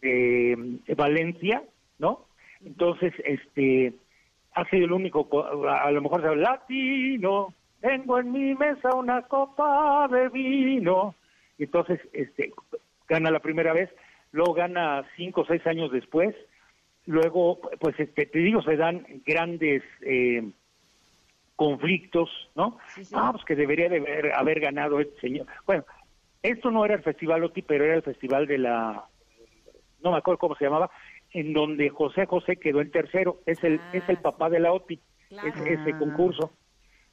de, de Valencia, ¿no? Entonces, este, ha sido el único, a lo mejor se habla latino, tengo en mi mesa una copa de vino. Y entonces, este, gana la primera vez, luego gana cinco o seis años después, luego, pues este, te digo, se dan grandes eh, conflictos, ¿no? Sí, sí. Ah, pues que debería de haber, haber ganado este señor. Bueno, esto no era el Festival OTI, pero era el Festival de la, no me acuerdo cómo se llamaba, en donde José José quedó en tercero, es el, ah, es el papá de la OTI, claro. ese, ese concurso.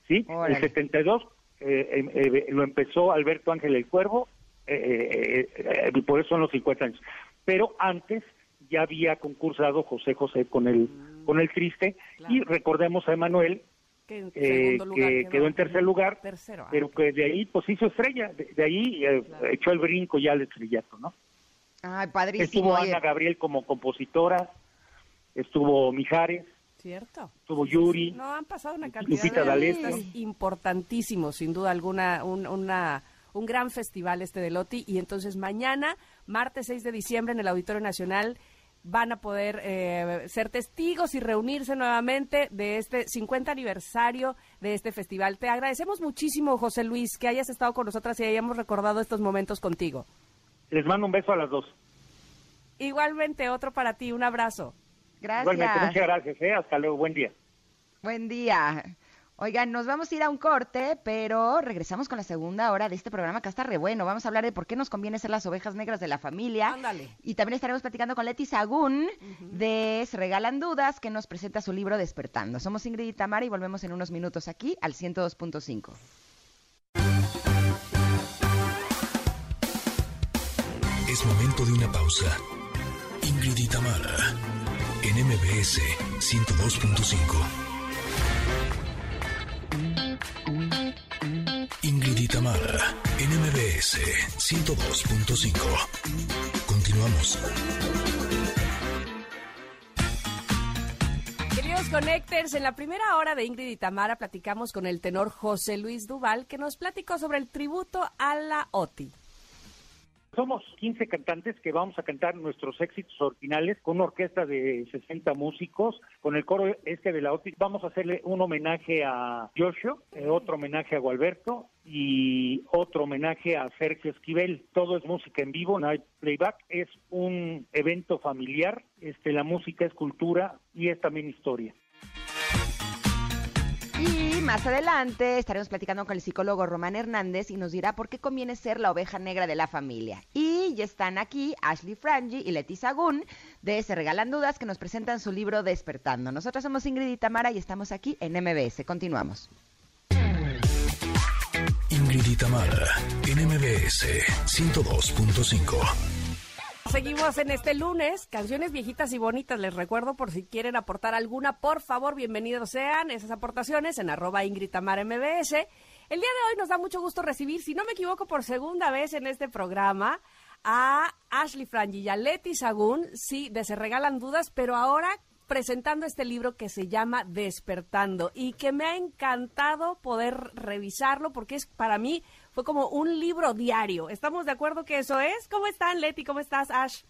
¿Sí? Órale. El 72 eh, eh, eh, lo empezó Alberto Ángel el Cuervo, eh, eh, eh, por eso son los 50 años. Pero antes ya había concursado José José con el, mm. con el Triste, claro. y recordemos a Emanuel, que, que quedó, en tercer lugar, tercero, ah, pero que de ahí pues hizo estrella, de, de ahí claro. echó el brinco ya al estrellato, ¿no? Ay, padrísimo. Estuvo Ana Gabriel como compositora, estuvo Mijares, Cierto. Tuvo Yuri. No, han pasado una cantidad de artistas importantísimos, sin duda alguna, un, una, un gran festival este de Loti. Y entonces mañana, martes 6 de diciembre, en el Auditorio Nacional, van a poder eh, ser testigos y reunirse nuevamente de este 50 aniversario de este festival. Te agradecemos muchísimo, José Luis, que hayas estado con nosotras y hayamos recordado estos momentos contigo. Les mando un beso a las dos. Igualmente, otro para ti, un abrazo. Gracias. Igualmente, muchas gracias. ¿eh? Hasta luego. Buen día. Buen día. Oigan, nos vamos a ir a un corte, pero regresamos con la segunda hora de este programa que está re bueno. Vamos a hablar de por qué nos conviene ser las ovejas negras de la familia. Ándale. Y también estaremos platicando con Leti Sagún uh -huh. de Se Regalan Dudas, que nos presenta su libro Despertando. Somos Ingrid y Tamara y volvemos en unos minutos aquí al 102.5. Es momento de una pausa. Ingrid y Tamara en MBS 102.5. Ingrid y Tamara en MBS 102.5. Continuamos. Connectors. En la primera hora de Ingrid y platicamos con el tenor José Luis Duval, que nos platicó sobre el tributo a la OTI. Somos 15 cantantes que vamos a cantar nuestros éxitos originales con una orquesta de 60 músicos, con el coro este de la OTI. Vamos a hacerle un homenaje a Joshua, eh, otro homenaje a Gualberto y otro homenaje a Sergio Esquivel. Todo es música en vivo, no hay playback, es un evento familiar, este la música es cultura y es también historia. Y más adelante estaremos platicando con el psicólogo Román Hernández y nos dirá por qué conviene ser la oveja negra de la familia. Y ya están aquí Ashley Frangi y Leti Sagún de Se Regalan Dudas que nos presentan su libro Despertando. Nosotros somos Ingrid y Tamara y estamos aquí en MBS. Continuamos. Ingrid y Tamara en MBS 102.5. Seguimos en este lunes, canciones viejitas y bonitas. Les recuerdo por si quieren aportar alguna, por favor, bienvenidos sean esas aportaciones en arroba MBS. El día de hoy nos da mucho gusto recibir, si no me equivoco, por segunda vez en este programa, a Ashley Frangi y a Leti Sagún, sí, de Se Regalan Dudas, pero ahora presentando este libro que se llama Despertando y que me ha encantado poder revisarlo porque es para mí fue como un libro diario. ¿Estamos de acuerdo que eso es? ¿Cómo están, Leti? ¿Cómo estás, Ash?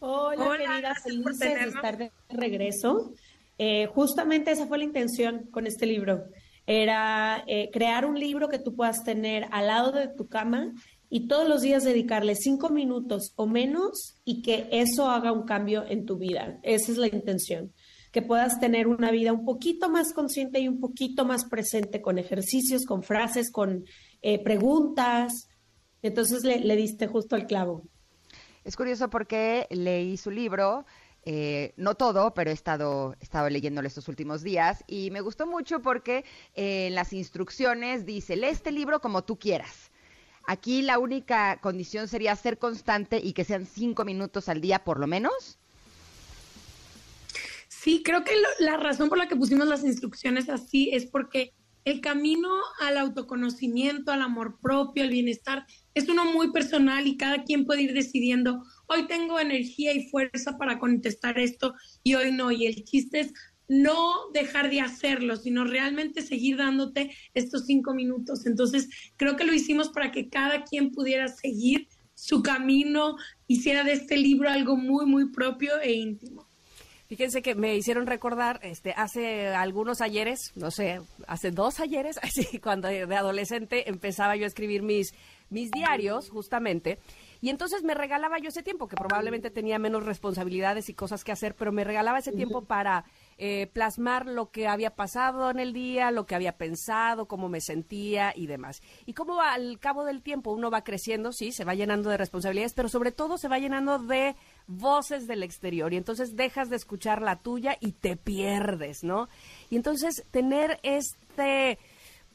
Hola, Hola querida, felices de estar de regreso. Eh, justamente esa fue la intención con este libro. Era eh, crear un libro que tú puedas tener al lado de tu cama y todos los días dedicarle cinco minutos o menos y que eso haga un cambio en tu vida. Esa es la intención que puedas tener una vida un poquito más consciente y un poquito más presente con ejercicios, con frases, con eh, preguntas. Entonces le, diste justo al clavo. Es curioso porque leí su libro, eh, no todo, pero he estado, he estado leyéndolo estos últimos días y me gustó mucho porque eh, en las instrucciones dice, lee este libro como tú quieras. Aquí la única condición sería ser constante y que sean cinco minutos al día por lo menos. Sí, creo que la razón por la que pusimos las instrucciones así es porque el camino al autoconocimiento, al amor propio, al bienestar, es uno muy personal y cada quien puede ir decidiendo, hoy tengo energía y fuerza para contestar esto y hoy no. Y el chiste es no dejar de hacerlo, sino realmente seguir dándote estos cinco minutos. Entonces, creo que lo hicimos para que cada quien pudiera seguir su camino, hiciera de este libro algo muy, muy propio e íntimo. Fíjense que me hicieron recordar, este, hace algunos ayeres, no sé, hace dos ayeres, [laughs] así, cuando de adolescente empezaba yo a escribir mis, mis diarios, justamente, y entonces me regalaba yo ese tiempo, que probablemente tenía menos responsabilidades y cosas que hacer, pero me regalaba ese tiempo para eh, plasmar lo que había pasado en el día, lo que había pensado, cómo me sentía y demás. Y cómo al cabo del tiempo uno va creciendo, sí, se va llenando de responsabilidades, pero sobre todo se va llenando de voces del exterior y entonces dejas de escuchar la tuya y te pierdes, ¿no? Y entonces tener este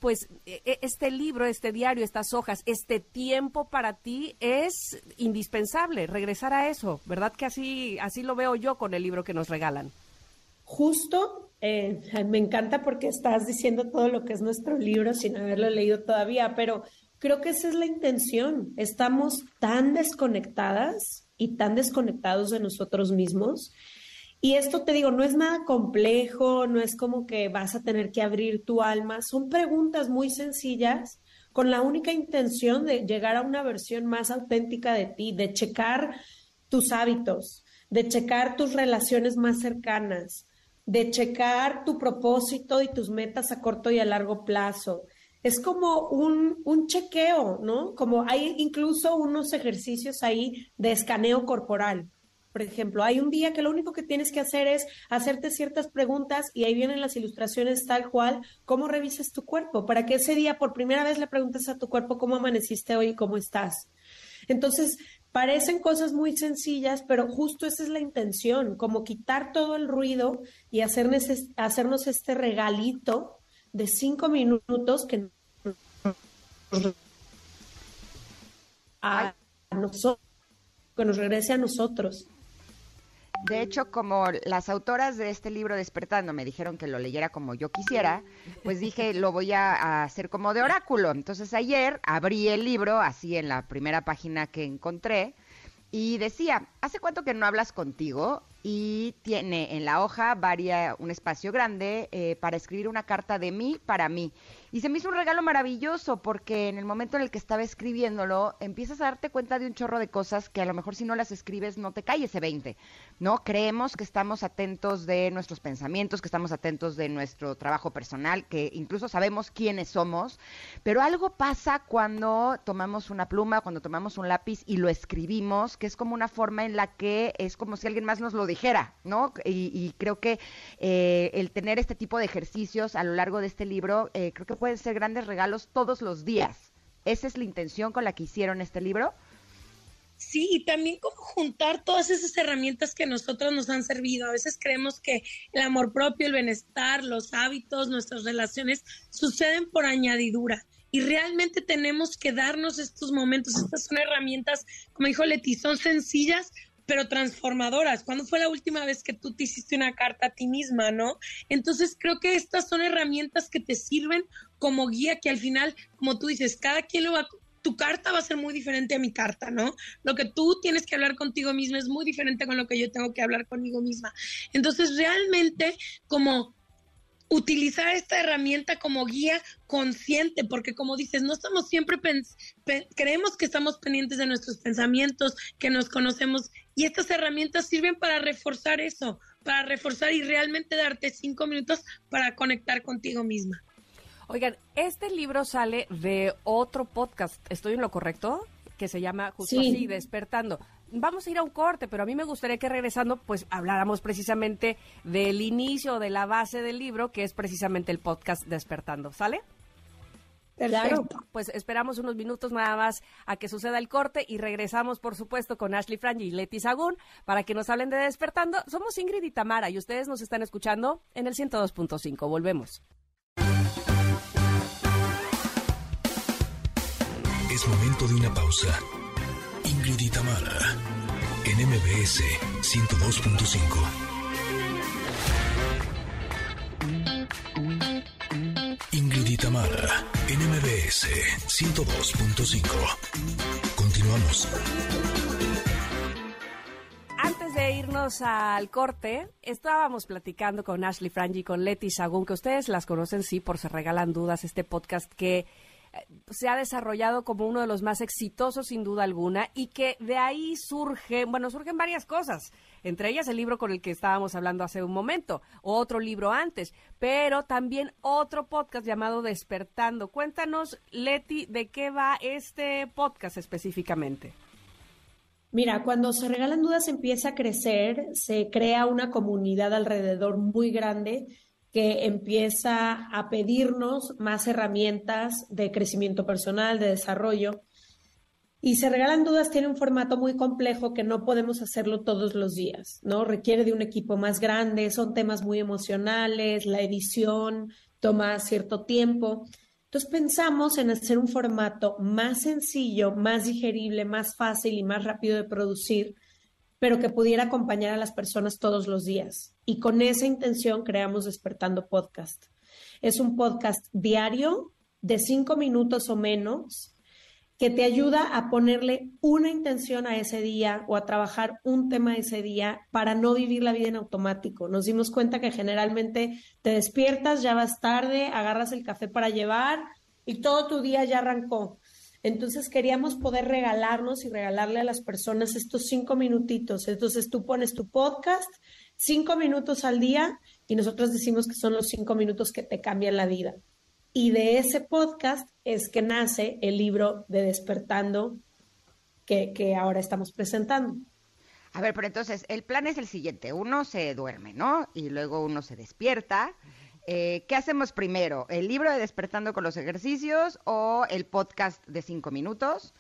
pues e, e, este libro, este diario, estas hojas, este tiempo para ti es indispensable, regresar a eso, ¿verdad? Que así, así lo veo yo con el libro que nos regalan. Justo, eh, me encanta porque estás diciendo todo lo que es nuestro libro sin haberlo leído todavía, pero creo que esa es la intención. Estamos tan desconectadas y tan desconectados de nosotros mismos. Y esto te digo, no es nada complejo, no es como que vas a tener que abrir tu alma, son preguntas muy sencillas con la única intención de llegar a una versión más auténtica de ti, de checar tus hábitos, de checar tus relaciones más cercanas, de checar tu propósito y tus metas a corto y a largo plazo, es como un, un, chequeo, ¿no? Como hay incluso unos ejercicios ahí de escaneo corporal. Por ejemplo, hay un día que lo único que tienes que hacer es hacerte ciertas preguntas y ahí vienen las ilustraciones tal cual, cómo revisas tu cuerpo, para que ese día por primera vez le preguntes a tu cuerpo cómo amaneciste hoy y cómo estás. Entonces, parecen cosas muy sencillas, pero justo esa es la intención, como quitar todo el ruido y hacernos, hacernos este regalito de cinco minutos que a nosotros, que nos regrese a nosotros. De hecho, como las autoras de este libro Despertando me dijeron que lo leyera como yo quisiera, pues dije, lo voy a, hacer como de oráculo. Entonces ayer abrí el libro, así en la primera página que encontré, y decía, ¿hace cuánto que no hablas contigo? Y tiene en la hoja varia, un espacio grande eh, para escribir una carta de mí para mí. Y se me hizo un regalo maravilloso porque en el momento en el que estaba escribiéndolo, empiezas a darte cuenta de un chorro de cosas que a lo mejor si no las escribes no te cae ese 20, ¿no? Creemos que estamos atentos de nuestros pensamientos, que estamos atentos de nuestro trabajo personal, que incluso sabemos quiénes somos, pero algo pasa cuando tomamos una pluma, cuando tomamos un lápiz y lo escribimos, que es como una forma en la que es como si alguien más nos lo dijera, ¿no? Y, creo que eh, el tener este tipo de ejercicios a lo largo de este libro, eh, creo que pueden ser grandes regalos todos los días. ¿Esa es la intención con la que hicieron este libro? Sí, y también como juntar todas esas herramientas que nosotros nos han servido. A veces creemos que el amor propio, el bienestar, los hábitos, nuestras relaciones suceden por añadidura. Y realmente tenemos que darnos estos momentos. Estas son herramientas, como dijo Leti, son sencillas, pero transformadoras. ¿Cuándo fue la última vez que tú te hiciste una carta a ti misma, no? Entonces creo que estas son herramientas que te sirven como guía que al final, como tú dices, cada quien lo va tu carta va a ser muy diferente a mi carta, ¿no? Lo que tú tienes que hablar contigo misma es muy diferente con lo que yo tengo que hablar conmigo misma. Entonces, realmente, como utilizar esta herramienta como guía consciente, porque como dices, no estamos siempre, creemos que estamos pendientes de nuestros pensamientos, que nos conocemos, y estas herramientas sirven para reforzar eso, para reforzar y realmente darte cinco minutos para conectar contigo misma. Oigan, este libro sale de otro podcast, ¿estoy en lo correcto? Que se llama justo así, Despertando vamos a ir a un corte, pero a mí me gustaría que regresando, pues habláramos precisamente del inicio, de la base del libro, que es precisamente el podcast Despertando. ¿Sale? Claro. Pues esperamos unos minutos nada más a que suceda el corte y regresamos, por supuesto, con Ashley Frangi y Leti Sagún para que nos hablen de Despertando. Somos Ingrid y Tamara y ustedes nos están escuchando en el 102.5. Volvemos. Es momento de una pausa. Ingrid y en MBS 102.5. Ingrid y en MBS 102.5. Continuamos. Antes de irnos al corte, estábamos platicando con Ashley Frangi y con Leti Sagún, que ustedes las conocen, sí, por Se Regalan Dudas, este podcast que se ha desarrollado como uno de los más exitosos sin duda alguna y que de ahí surge, bueno, surgen varias cosas, entre ellas el libro con el que estábamos hablando hace un momento, otro libro antes, pero también otro podcast llamado Despertando. Cuéntanos, Leti, de qué va este podcast específicamente. Mira, cuando se regalan dudas empieza a crecer, se crea una comunidad alrededor muy grande que empieza a pedirnos más herramientas de crecimiento personal, de desarrollo. Y Se Regalan Dudas tiene un formato muy complejo que no podemos hacerlo todos los días, ¿no? Requiere de un equipo más grande, son temas muy emocionales, la edición toma cierto tiempo. Entonces pensamos en hacer un formato más sencillo, más digerible, más fácil y más rápido de producir, pero que pudiera acompañar a las personas todos los días. Y con esa intención creamos Despertando Podcast. Es un podcast diario de cinco minutos o menos que te ayuda a ponerle una intención a ese día o a trabajar un tema ese día para no vivir la vida en automático. Nos dimos cuenta que generalmente te despiertas, ya vas tarde, agarras el café para llevar y todo tu día ya arrancó. Entonces queríamos poder regalarnos y regalarle a las personas estos cinco minutitos. Entonces tú pones tu podcast, cinco minutos al día, y nosotros decimos que son los cinco minutos que te cambian la vida. Y de ese podcast es que nace el libro de Despertando que, que ahora estamos presentando. A ver, pero entonces el plan es el siguiente, uno se duerme, ¿no? Y luego uno se despierta eh, ¿Qué hacemos primero? ¿El libro de Despertando con los ejercicios o el podcast de cinco minutos?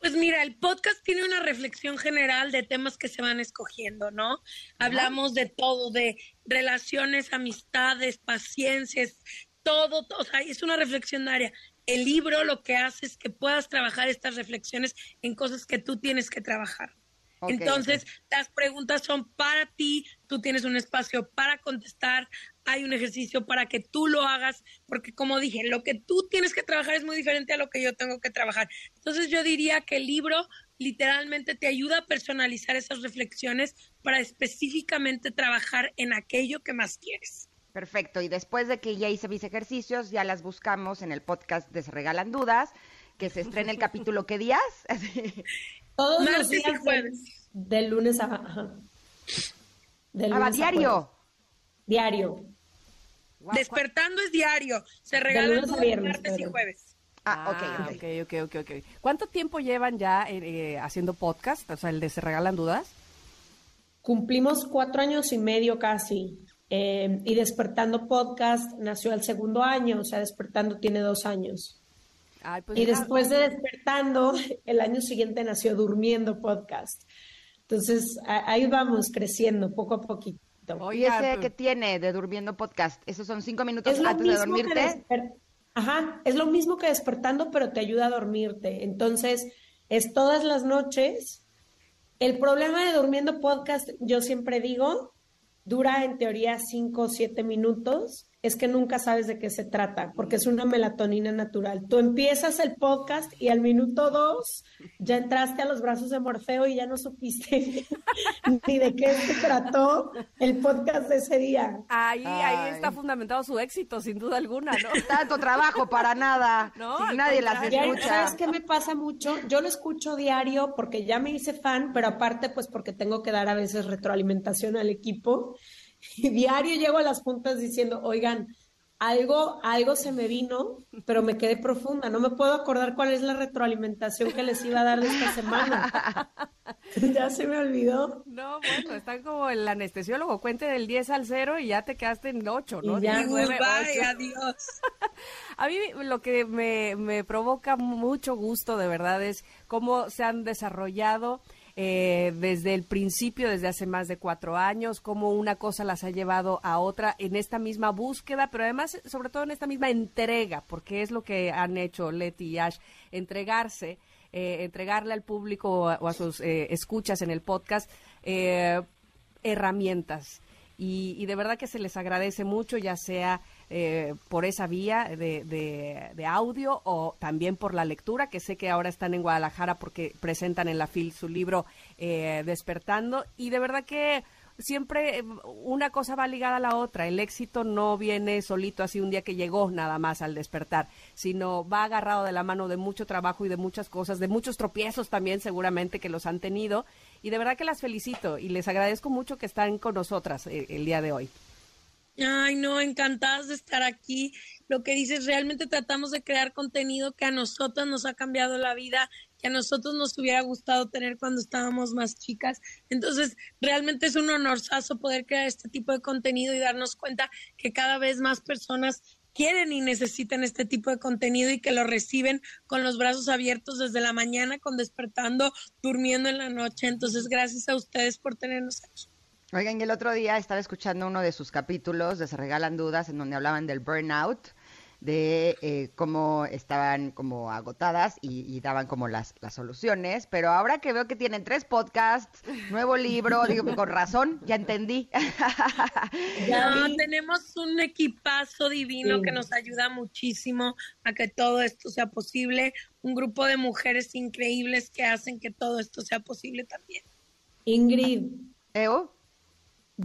Pues mira, el podcast tiene una reflexión general de temas que se van escogiendo, ¿no? Hablamos de todo, de relaciones, amistades, paciencias, todo, todo, o sea, es una reflexión área. El libro lo que hace es que puedas trabajar estas reflexiones en cosas que tú tienes que trabajar. Entonces, las preguntas son para ti, tú tienes un espacio para contestar, hay un ejercicio para que tú lo hagas, porque como dije, lo que tú tienes que trabajar es muy diferente a lo que yo tengo que trabajar. Entonces, yo diría que el libro literalmente te ayuda a personalizar esas reflexiones para específicamente trabajar en aquello que más quieres. Perfecto, y después de que ya hice mis ejercicios, ya las buscamos en el podcast de Se Regalan Dudas, que se estrena el capítulo, ¿qué días? [laughs] Todos Martes los días y jueves. De, de lunes a... ajá. De Ah, lunes a diario. jueves. Diario. Despertando es diario. Se regalan viernes, martes y jueves. Ah, ok, ok. ok, ok, ok, ok. ¿Cuánto tiempo llevan ya eh, eh, haciendo podcast? O sea, el de Se Regalan Dudas. Cumplimos cuatro años y medio casi. eh, y Despertando Podcast nació al segundo año, o sea, Despertando tiene dos años. Ay, pues Y después de Despertando, [laughs] el año siguiente nació Durmiendo Podcast. Entonces, ahí vamos creciendo poco a poquito. ¿Y Oiga, ese pues- que tiene de Durmiendo Podcast? ¿Esos son cinco minutos antes de dormirte? Ajá, es lo mismo que despertando, pero te ayuda a dormirte. Entonces, es todas las noches. El problema de durmiendo podcast, yo siempre digo, dura en teoría cinco o siete minutos. Es que nunca sabes de qué se trata, porque es una melatonina natural. Tú empiezas el podcast y al minuto dos ya entraste a los brazos de Morfeo y ya no supiste [laughs] ni de qué se trató el podcast de ese día. Ahí, ahí está fundamentado su éxito, sin duda alguna, ¿no? [laughs] Tanto trabajo para nada. [laughs] No, si nadie las escucha. ¿Sabes qué me pasa mucho? Yo lo escucho diario porque ya me hice fan, pero aparte pues porque tengo que dar a veces retroalimentación al equipo. Y diario llego a las juntas diciendo, oigan, algo, algo se me vino, pero me quedé profunda. No me puedo acordar cuál es la retroalimentación que les iba a dar de esta semana. [laughs] ya se me olvidó. No, bueno, están como el anestesiólogo, cuente del 10 al 0 y ya te quedaste en 8, ¿no? Y ya. Diez, nueve, Bye, ocho. [laughs] adiós. A mí lo que me, me provoca mucho gusto, de verdad, es cómo se han desarrollado eh, desde el principio, desde hace más de cuatro años, cómo una cosa las ha llevado a otra en esta misma búsqueda, pero además, sobre todo en esta misma entrega, porque es lo que han hecho Leti y Ash, entregarse, eh, entregarle al público o a, sus eh, escuchas en el podcast eh, herramientas. Y, y de verdad que se les agradece mucho, ya sea eh, por esa vía de, de- audio o también por la lectura, que sé que ahora están en Guadalajara porque presentan en la FIL su libro eh, Despertando. Y de verdad que siempre eh, una cosa va ligada a la otra. El éxito no viene solito así un día que llegó nada más al despertar, sino va agarrado de la mano de mucho trabajo y de muchas cosas, de muchos tropiezos también seguramente que los han tenido. Y de verdad que las felicito y les agradezco mucho que están con nosotras eh, el día de hoy. Ay, no, encantadas de estar aquí. Lo que dices, realmente tratamos de crear contenido que a nosotros nos ha cambiado la vida, que a nosotros nos hubiera gustado tener cuando estábamos más chicas. Entonces, realmente es un honorazo poder crear este tipo de contenido y darnos cuenta que cada vez más personas quieren y necesitan este tipo de contenido y que lo reciben con los brazos abiertos desde la mañana, con despertando, durmiendo en la noche. Entonces, gracias a ustedes por tenernos aquí. Oigan, y el otro día estaba escuchando uno de sus capítulos de Se Regalan Dudas, en donde hablaban del burnout, de eh, cómo estaban como agotadas y, y daban como las, las soluciones. Pero ahora que veo que tienen tres podcasts, nuevo libro, digo, con razón, ya entendí. [laughs] Ya tenemos un equipazo divino Sí. que nos ayuda muchísimo a que todo esto sea posible. Un grupo de mujeres increíbles que hacen que todo esto sea posible también. Ingrid, ¿Eo?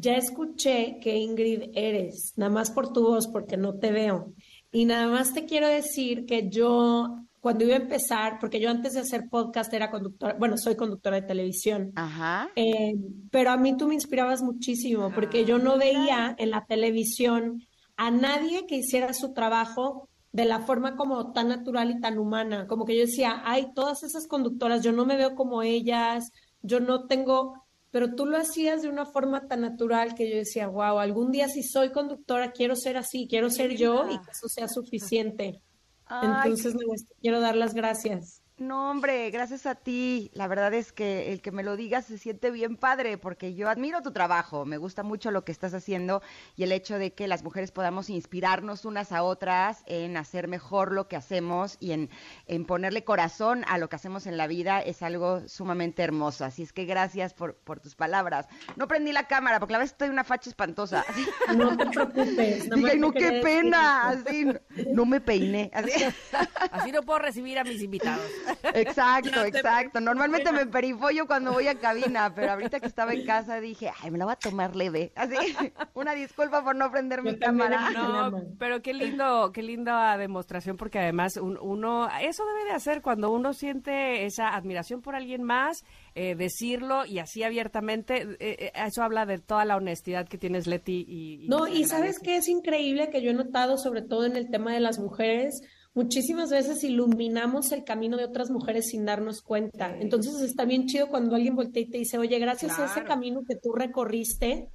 Ya escuché que Ingrid eres, nada más por tu voz, porque no te veo. Y nada más te quiero decir que yo, cuando iba a empezar, porque yo antes de hacer podcast era conductora, bueno, soy conductora de televisión, Ajá. eh, pero a mí tú me inspirabas muchísimo, porque yo no veía en la televisión a nadie que hiciera su trabajo de la forma como tan natural y tan humana, como que yo decía, ay, todas esas conductoras, yo no me veo como ellas, yo no tengo, pero tú lo hacías de una forma tan natural que yo decía, wow, algún día si soy conductora quiero ser así, quiero ser yo y que eso sea suficiente. Ay, Entonces, me gusta- quiero dar las gracias. No, hombre, gracias a ti. La verdad es que el que me lo digas se siente bien padre porque yo admiro tu trabajo, me gusta mucho lo que estás haciendo y el hecho de que las mujeres podamos inspirarnos unas a otras en hacer mejor lo que hacemos y en, en ponerle corazón a lo que hacemos en la vida es algo sumamente hermoso. Así es que gracias por, por tus palabras. No prendí la cámara porque la vez estoy una facha espantosa. [laughs] No te preocupes. más "Ay, no, qué pena. Así, no me peiné. Así. [laughs] Así no puedo recibir a mis invitados. Exacto, exacto. Normalmente me perifollo cuando voy a cabina, pero ahorita que estaba en casa dije, ay, me la voy a tomar leve. Así, [laughs] una disculpa por no prender mi cámara. No, pero qué lindo, qué linda demostración, porque además uno, eso debe de hacer cuando uno siente esa admiración por alguien más, eh, decirlo y así abiertamente, eh, eh, eso habla de toda la honestidad que tienes, Leti. Y, no, y sabes que es increíble que yo he notado, sobre todo en el tema de las mujeres, muchísimas veces iluminamos el camino de otras mujeres sin darnos cuenta. Entonces está bien chido cuando alguien voltea y te dice, oye, gracias a ese camino que tú recorriste,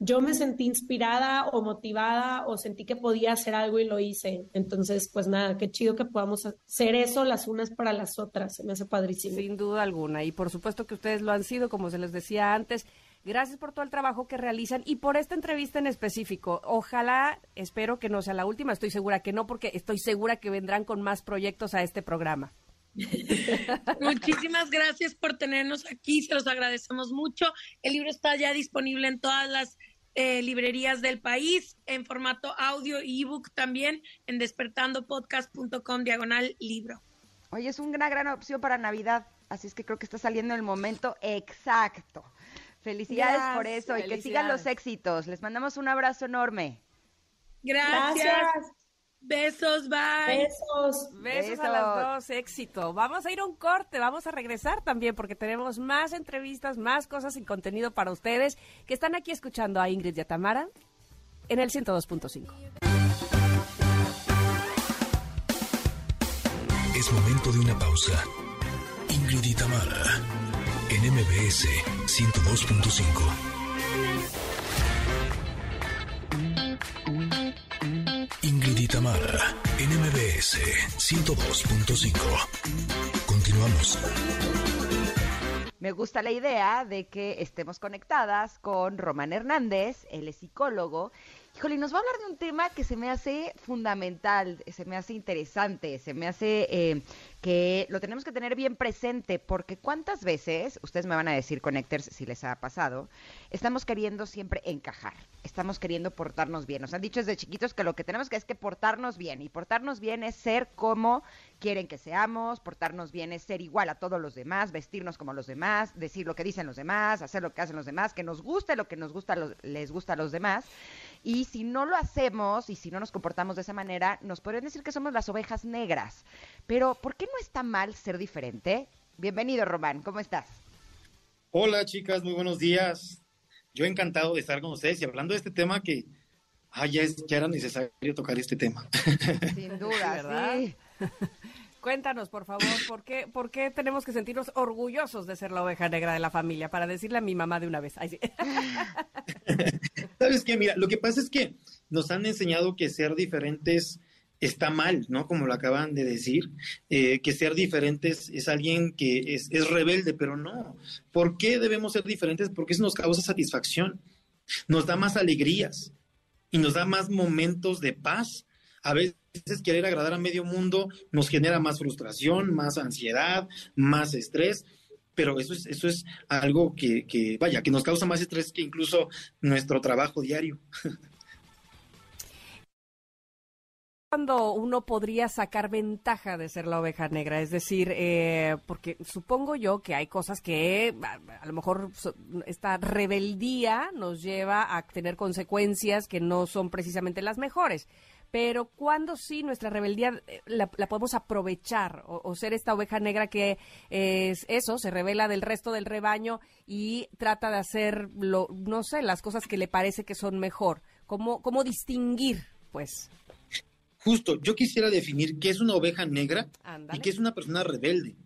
yo me sentí inspirada o motivada o sentí que podía hacer algo y lo hice. Entonces, pues nada, qué chido que podamos hacer eso las unas para las otras. Se me hace padrísimo. Sin duda alguna. Y por supuesto que ustedes lo han sido, como se les decía antes. Gracias por todo el trabajo que realizan y por esta entrevista en específico. Ojalá, espero que no sea la última, estoy segura que no, porque estoy segura que vendrán con más proyectos a este programa. [laughs] Muchísimas gracias por tenernos aquí, se los agradecemos mucho. El libro está ya disponible en todas las eh, librerías del país, en formato audio y ebook también, en despertandopodcast.com diagonal libro. Oye, es una gran opción para Navidad, así es que creo que está saliendo el momento exacto. Felicidades por eso y que sigan los éxitos. Les mandamos un abrazo enorme. Gracias. Besos, bye. Besos. Besos. a las dos, éxito. Vamos a ir a un corte, vamos a regresar también porque tenemos más entrevistas, más cosas y contenido para ustedes que están aquí escuchando a Ingrid y a Tamara en el 102.5. Es momento de una pausa. Ingrid y Tamara en MBS 102.5. Ingrid y Tamara, NMBS 102.5. Continuamos. Me gusta la idea de que estemos conectadas con Román Hernández, él es psicólogo, Híjole, nos va a hablar de un tema que se me hace fundamental, se me hace interesante, se me hace eh, que lo tenemos que tener bien presente, porque cuántas veces, ustedes me van a decir, Connectors, si les ha pasado, estamos queriendo siempre encajar, estamos queriendo portarnos bien. Nos han dicho desde chiquitos que lo que tenemos que es que portarnos bien, y portarnos bien es ser como quieren que seamos, portarnos bien es ser igual a todos los demás, vestirnos como los demás, decir lo que dicen los demás, hacer lo que hacen los demás, que nos guste lo que nos gusta, les gusta a los demás. Y si no lo hacemos y si no nos comportamos de esa manera, nos podrían decir que somos las ovejas negras. Pero, ¿por qué no está mal ser diferente? Bienvenido, Román, ¿cómo estás? Hola, chicas, muy buenos días. Yo encantado de estar con ustedes y hablando de este tema que ah, ya, es, ya era necesario tocar este tema. Sin duda, ¿verdad? Sí. Cuéntanos, por favor, ¿por qué, ¿por qué tenemos que sentirnos orgullosos de ser la oveja negra de la familia? Para decirle a mi mamá de una vez. [laughs] ¿Sabes qué? Mira, lo que pasa es que nos han enseñado que ser diferentes está mal, ¿no? Como lo acaban de decir, eh, que ser diferentes es alguien que es, es rebelde, pero no. ¿Por qué debemos ser diferentes? Porque eso nos causa satisfacción, nos da más alegrías y nos da más momentos de paz. A veces querer agradar a medio mundo nos genera más frustración, más ansiedad, más estrés, pero eso es, eso es algo que, vaya, que nos causa más estrés que incluso nuestro trabajo diario. [laughs] cuando uno podría sacar ventaja de ser la oveja negra? Es decir, eh, porque supongo yo que hay cosas que a, lo mejor esta rebeldía nos lleva a tener consecuencias que no son precisamente las mejores pero cuando sí nuestra rebeldía eh, la, podemos aprovechar o, ser esta oveja negra que es eso, se revela del resto del rebaño y trata de hacer, lo, no sé, las cosas que le parece que son mejor. ¿Cómo, cómo distinguir, pues? Justo, yo quisiera definir qué es una oveja negra y qué es una persona rebelde.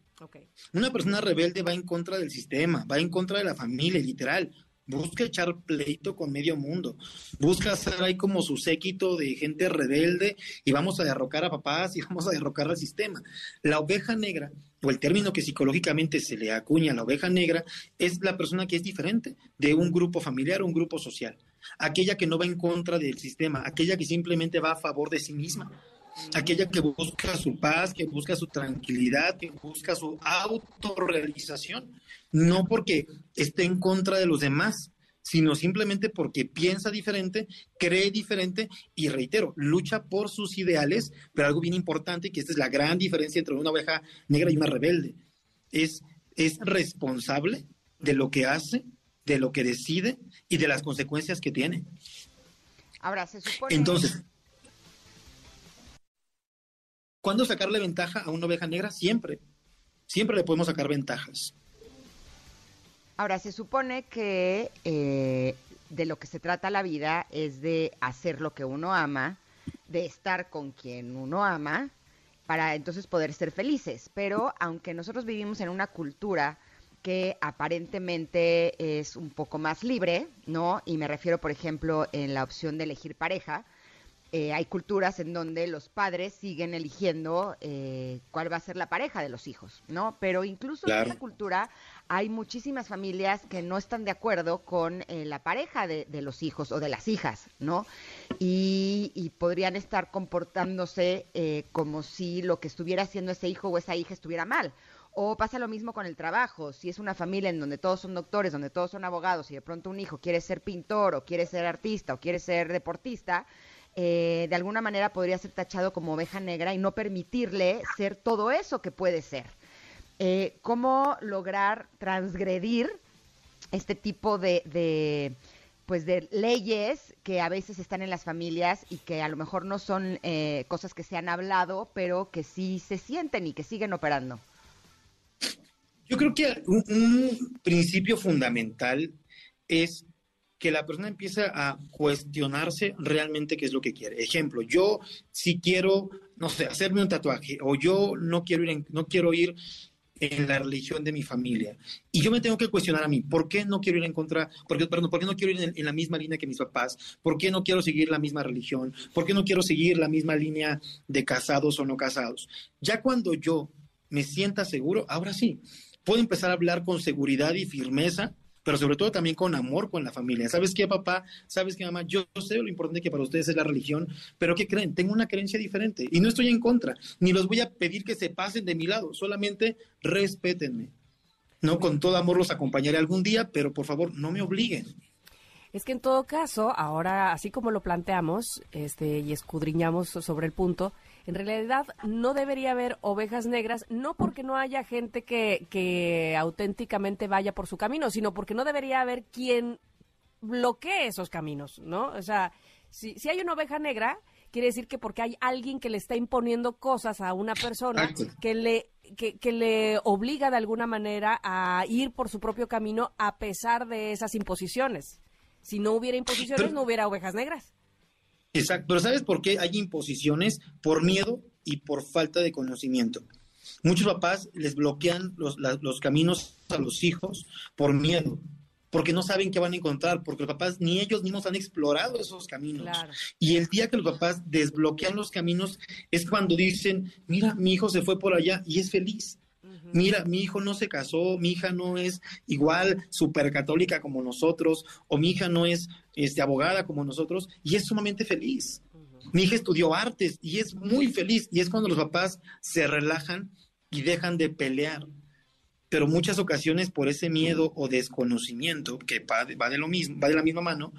Una persona rebelde va en contra del sistema, va en contra de la familia, literal. Busca echar pleito con medio mundo, busca hacer ahí como su séquito de gente rebelde y vamos a derrocar a papás y [laughs] vamos a derrocar al sistema. La oveja negra, o el término que psicológicamente se le acuña a la oveja negra, es la persona que es diferente de un grupo familiar o un grupo social, aquella que no va en contra del sistema, aquella que simplemente va a favor de sí misma. Aquella que busca su paz, que busca su tranquilidad, que busca su autorrealización no porque esté en contra de los demás, sino simplemente porque piensa diferente, cree diferente y reitero, lucha por sus ideales, pero algo bien importante, que esta es la gran diferencia entre una oveja negra y una rebelde, es, es responsable de lo que hace, de lo que decide y de las consecuencias que tiene. Ahora, se supone... Entonces, ¿cuándo sacarle ventaja a una oveja negra? Siempre. Siempre le podemos sacar ventajas. Ahora, se supone que eh, de lo que se trata la vida es de hacer lo que uno ama, de estar con quien uno ama, para entonces poder ser felices. Pero aunque nosotros vivimos en una cultura que aparentemente es un poco más libre, ¿no? Y me refiero, por ejemplo, en la opción de elegir pareja, eh, hay culturas en donde los padres siguen eligiendo eh, cuál va a ser la pareja de los hijos, ¿no? Pero incluso en esa cultura hay muchísimas familias que no están de acuerdo con eh, la pareja de, los hijos o de las hijas, ¿no? Y, podrían estar comportándose como si lo que estuviera haciendo ese hijo o esa hija estuviera mal. O pasa lo mismo con el trabajo. Si es una familia en donde todos son doctores, donde todos son abogados y de pronto un hijo quiere ser pintor o quiere ser artista o quiere ser deportista, eh, de alguna manera podría ser tachado como oveja negra y no permitirle ser todo eso que puede ser. Eh, ¿Cómo lograr transgredir este tipo de, pues de leyes que a veces están en las familias y que a lo mejor no son eh, cosas que se han hablado, pero que sí se sienten y que siguen operando? Yo creo que un principio fundamental es que la persona empieza a cuestionarse realmente qué es lo que quiere. Ejemplo, yo si quiero, no sé, hacerme un tatuaje o yo no quiero ir en, no quiero ir en la religión de mi familia. Y yo me tengo que cuestionar a mí, ¿por qué no quiero ir en contra, por qué, perdón, ¿por qué no quiero ir en, la misma línea que mis papás? ¿Por qué no quiero seguir la misma religión? ¿Por qué no quiero seguir la misma línea de casados o no casados? Ya cuando yo me sienta seguro, ahora sí, puedo empezar a hablar con seguridad y firmeza pero sobre todo también con amor con la familia. ¿Sabes qué, papá? ¿Sabes qué, mamá? Yo sé lo importante que para ustedes es la religión, pero ¿qué creen? Tengo una creencia diferente y no estoy en contra, ni los voy a pedir que se pasen de mi lado, solamente respétenme. No, con todo amor los acompañaré algún día, pero por favor, no me obliguen. Es que en todo caso, ahora, así como lo planteamos este, y escudriñamos sobre el punto, en realidad no debería haber ovejas negras, no porque no haya gente que, que auténticamente vaya por su camino, sino porque no debería haber quien bloquee esos caminos, ¿no? O sea, si, si hay una oveja negra, quiere decir que porque hay alguien que le está imponiendo cosas a una persona que le que, que, le obliga de alguna manera a ir por su propio camino a pesar de esas imposiciones. Si no hubiera imposiciones, no hubiera ovejas negras. Exacto, pero ¿sabes por qué hay imposiciones? Por miedo y por falta de conocimiento. Muchos papás les bloquean los, los caminos a los hijos por miedo, porque no saben qué van a encontrar, porque los papás ni ellos mismos han explorado esos caminos. Y el día que los papás desbloquean los caminos es cuando dicen, mira, mi hijo se fue por allá y es feliz. Mira, mi hijo no se casó, mi hija no es igual super católica como nosotros, o mi hija no es este, abogada como nosotros, y es sumamente feliz. Mi hija estudió artes y es muy feliz, y es cuando los papás se relajan y dejan de pelear. Pero muchas ocasiones por ese miedo o desconocimiento, que va de, lo mismo, va de la misma mano,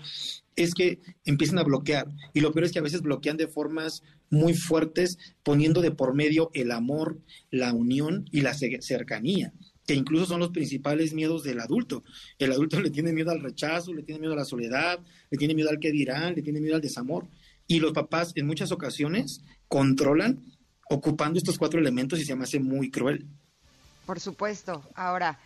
es que empiezan a bloquear. Y lo peor es que a veces bloquean de formas muy fuertes, poniendo de por medio el amor, la unión y la cercanía, que incluso son los principales miedos del adulto. El adulto le tiene miedo al rechazo, le tiene miedo a la soledad, le tiene miedo al que dirán, le tiene miedo al desamor. Y los papás en muchas ocasiones controlan ocupando estos cuatro elementos y se me hace muy cruel. Por supuesto. Ahora,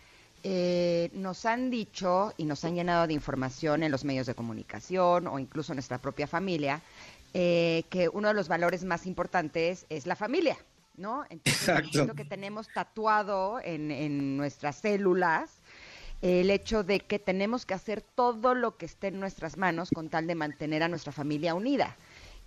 eh, nos han dicho y nos han llenado de información en los medios de comunicación o incluso en nuestra propia familia eh, que uno de los valores más importantes es la familia, ¿no? Entonces, lo que tenemos tatuado en, en nuestras células el hecho de que tenemos que hacer todo lo que esté en nuestras manos con tal de mantener a nuestra familia unida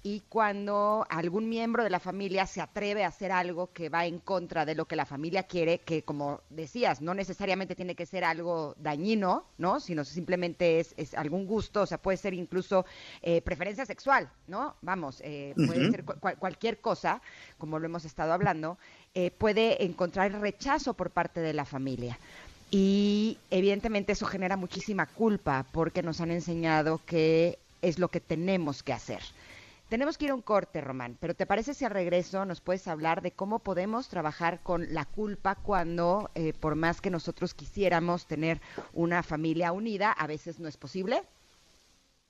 y cuando algún miembro de la familia se atreve a hacer algo que va en contra de lo que la familia quiere, que como decías, no necesariamente tiene que ser algo dañino, ¿no? Sino simplemente es, algún gusto, o sea, puede ser incluso eh, preferencia sexual, ¿no? Vamos, eh, puede ser cualquier cosa, como lo hemos estado hablando, eh, puede encontrar rechazo por parte de la familia. Y evidentemente eso genera muchísima culpa porque nos han enseñado que es lo que tenemos que hacer. Tenemos que ir a un corte, Román, pero ¿te parece si al regreso nos puedes hablar de cómo podemos trabajar con la culpa cuando, eh, por más que nosotros quisiéramos tener una familia unida, a veces no es posible?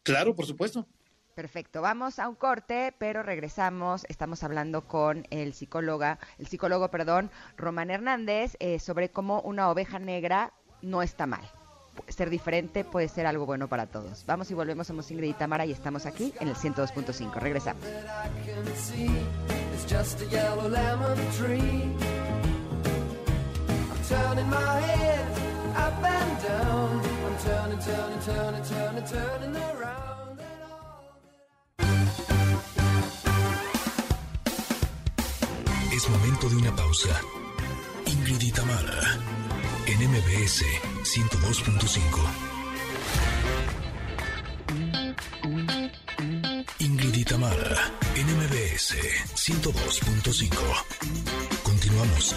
Claro, por supuesto. Perfecto, vamos a un corte, pero regresamos. Estamos hablando con el psicóloga, el psicólogo, perdón, Román Hernández, eh, sobre cómo una oveja negra no está mal ser diferente puede ser algo bueno para todos. Vamos y volvemos, somos Ingrid y Tamara y estamos aquí en el 102.5. Regresamos. Es momento de una pausa. Ingrid y Tamara en MBS 102.5. Ingrid y Tamara, en MBS 102.5. Continuamos.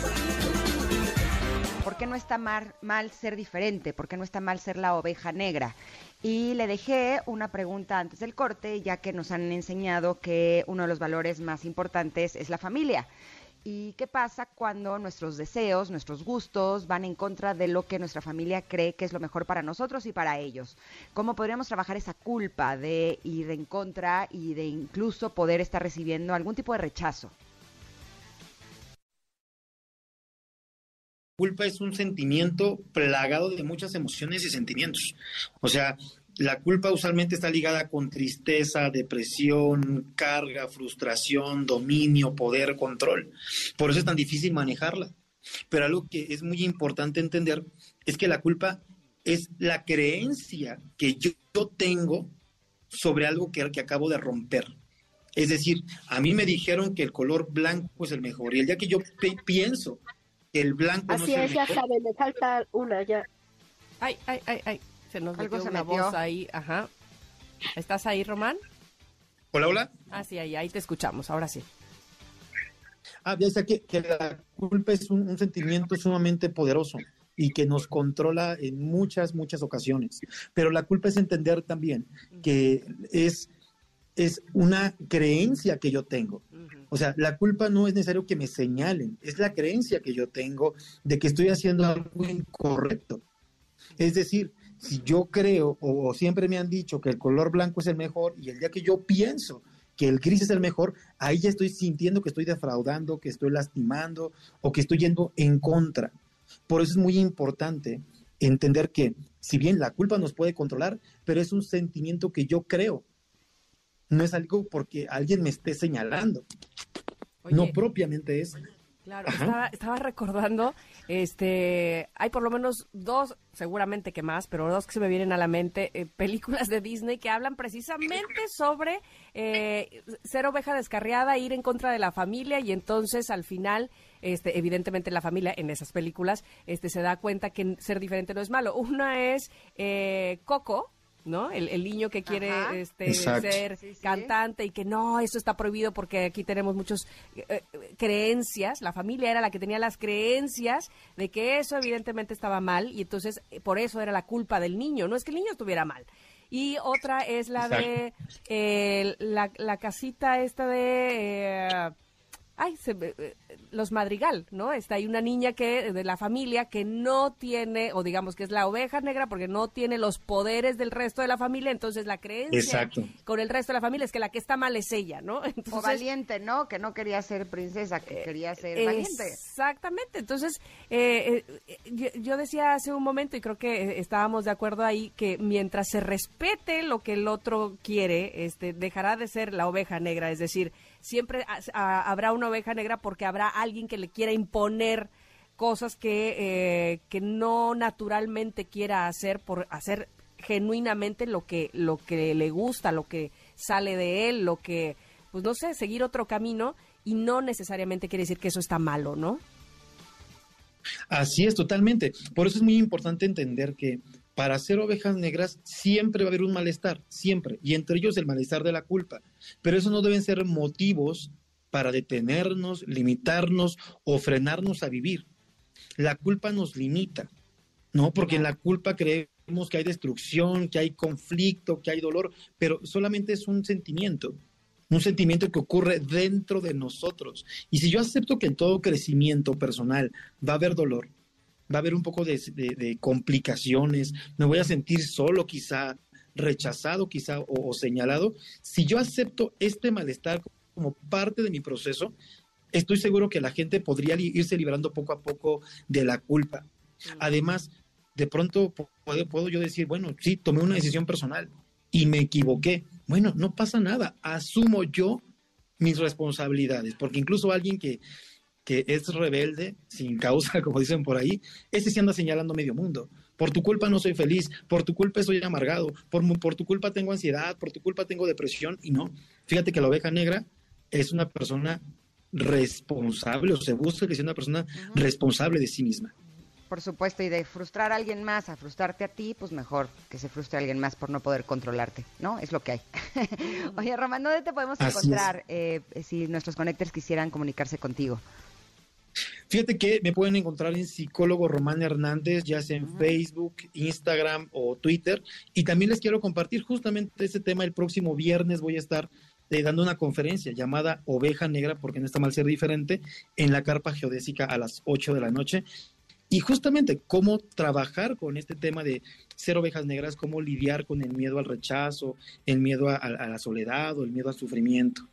¿Por qué no está mal, mal ser diferente? ¿Por qué no está mal ser la oveja negra? Y le dejé una pregunta antes del corte, ya que nos han enseñado que uno de los valores más importantes es la familia. ¿Y qué pasa cuando nuestros deseos, nuestros gustos van en contra de lo que nuestra familia cree que es lo mejor para nosotros y para ellos? ¿Cómo podríamos trabajar esa culpa de ir en contra y de incluso poder estar recibiendo algún tipo de rechazo? Culpa es un sentimiento plagado de muchas emociones y sentimientos. O sea, la culpa usualmente está ligada con tristeza, depresión, carga, frustración, dominio, poder, control. Por eso es tan difícil manejarla. Pero algo que es muy importante entender es que la culpa es la creencia que yo, tengo sobre algo que, que acabo de romper. Es decir, a mí me dijeron que el color blanco es el mejor y el día que yo pienso que el blanco Así no es, ya sabe, me falta una ya. Ay, ay, ay, ay. Se nos Algo metió una voz ahí, ajá. ¿Estás ahí, Román? Hola, hola. Ah, sí, ahí, ahí te escuchamos, ahora sí. Ah, ya sé que, la culpa es un, sentimiento sumamente poderoso y que nos controla en muchas, muchas ocasiones. Pero la culpa es entender también que es, es una creencia que yo tengo. O sea, la culpa no es necesario que me señalen, es la creencia que yo tengo de que estoy haciendo algo incorrecto. Es decir, si yo creo o, siempre me han dicho que el color blanco es el mejor y el día que yo pienso que el gris es el mejor, ahí ya estoy sintiendo que estoy defraudando, que estoy lastimando o que estoy yendo en contra. Por eso es muy importante entender que si bien la culpa nos puede controlar, pero es un sentimiento que yo creo. No es algo porque alguien me esté señalando. no propiamente es. Claro, estaba, recordando, este, hay por lo menos dos, seguramente que más, pero dos que se me vienen a la mente, eh, películas de Disney que hablan precisamente sobre eh, ser oveja descarriada, ir en contra de la familia y entonces al final, este, evidentemente la familia en esas películas, este, se da cuenta que ser diferente no es malo. Una es eh, Coco, ¿no? El, niño que quiere este, ser cantante y que no, eso está prohibido porque aquí tenemos muchas eh, eh, creencias. La familia era la que tenía las creencias de que eso evidentemente estaba mal y entonces eh, por eso era la culpa del niño. No es que el niño estuviera mal. Y otra es la de la, la, casita esta de ay, se, eh, los madrigal, ¿no? Está ahí una niña que de la familia que no tiene, o digamos que es la oveja negra porque no tiene los poderes del resto de la familia, entonces la creencia con el resto de la familia es que la que está mal es ella, ¿no? [laughs] o valiente, ¿no? Que no quería ser princesa, que quería ser valiente. Exactamente, entonces eh, eh, yo, decía hace un momento y creo que estábamos de acuerdo ahí que mientras se respete lo que el otro quiere, este dejará de ser la oveja negra, es decir, siempre habrá una oveja negra porque habrá alguien que le quiera imponer cosas que, eh, que no naturalmente quiera hacer por hacer genuinamente lo que, lo que le gusta, lo que sale de él, lo que, pues no sé, seguir otro camino y no necesariamente quiere decir que eso está malo, ¿no? Así es, totalmente. Por eso es muy importante entender que para ser ovejas negras siempre va a haber un malestar, siempre, y entre ellos el malestar de la culpa. Pero eso no deben ser motivos para detenernos, limitarnos o frenarnos a vivir. La culpa nos limita. ¿no? Porque en la culpa creemos que hay destrucción, que hay conflicto, que hay dolor, pero solamente es un sentimiento, un sentimiento que ocurre dentro de nosotros. Y si yo acepto que en todo crecimiento personal va a haber dolor, va a haber un poco de, complicaciones, me voy a sentir solo quizá, rechazado quizá o, señalado, si yo acepto este malestar como parte de mi proceso, estoy seguro que la gente podría irse liberando poco a poco de la culpa. Además, de pronto puedo, puedo yo decir, bueno, sí, tomé una decisión personal y me equivoqué. Bueno, no pasa nada, asumo yo mis responsabilidades, porque incluso alguien que, que es rebelde, sin causa, [laughs] como dicen por ahí, ese sí anda señalando medio mundo. Por tu culpa no soy feliz, por tu culpa soy amargado, por, por tu culpa tengo ansiedad, por tu culpa tengo depresión, y no. Fíjate que la oveja negra es una persona responsable, o se busca que sea una persona responsable de sí misma. Por supuesto, y de frustrar a alguien más a frustrarte a ti, pues mejor que se frustre a alguien más por no poder controlarte, ¿no? Es lo que hay. [laughs] Oye, Román, ¿dónde te podemos encontrar eh, si nuestros conectores quisieran comunicarse contigo? Fíjate que me pueden encontrar en psicólogo Román Hernández, ya sea en Facebook, Instagram o Twitter. Y también les quiero compartir justamente ese tema. El próximo viernes voy a estar eh, dando una conferencia llamada Oveja Negra, porque no está mal ser diferente, en la carpa geodésica a las 8 de la noche. Y justamente cómo trabajar con este tema de ser ovejas negras, cómo lidiar con el miedo al rechazo, el miedo a, la soledad o el miedo al sufrimiento.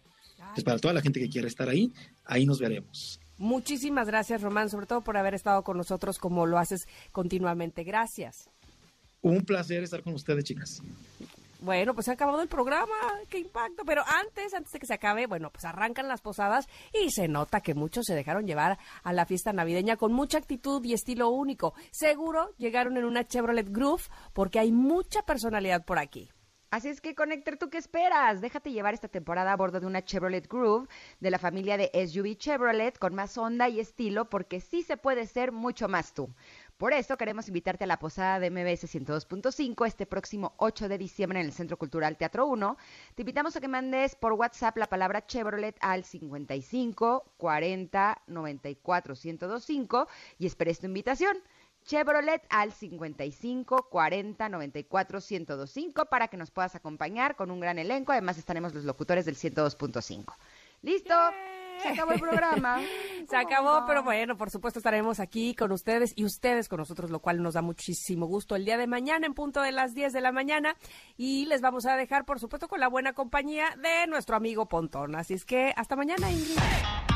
Pues para toda la gente que quiera estar ahí, ahí nos veremos. Muchísimas gracias, Román, sobre todo por haber estado con nosotros como lo haces continuamente. Gracias. Un placer estar con ustedes, chicas. Bueno, pues se ha acabado el programa, qué impacto. Pero antes, antes de que se acabe, bueno, pues arrancan las posadas y se nota que muchos se dejaron llevar a la fiesta navideña con mucha actitud y estilo único. Seguro llegaron en una Chevrolet Groove porque hay mucha personalidad por aquí. Así es que, Connector, ¿tú qué esperas? Déjate llevar esta temporada a bordo de una Chevrolet Groove de la familia de SUV Chevrolet con más onda y estilo porque sí se puede ser mucho más tú. Por eso queremos invitarte a la posada de MBS 102.5 este próximo 8 de diciembre en el Centro Cultural Teatro 1. Te invitamos a que mandes por WhatsApp la palabra Chevrolet al 55 40 94 1025 y esperes tu invitación. Chevrolet al 55 40 94 1025 para que nos puedas acompañar con un gran elenco. Además estaremos los locutores del 102.5. ¿Listo? Se acabó el programa. [laughs] Se acabó, pero bueno, por supuesto estaremos aquí con ustedes y ustedes con nosotros, lo cual nos da muchísimo gusto el día de mañana en punto de las 10 de la mañana y les vamos a dejar, por supuesto, con la buena compañía de nuestro amigo Pontón. Así es que hasta mañana, Ingrid.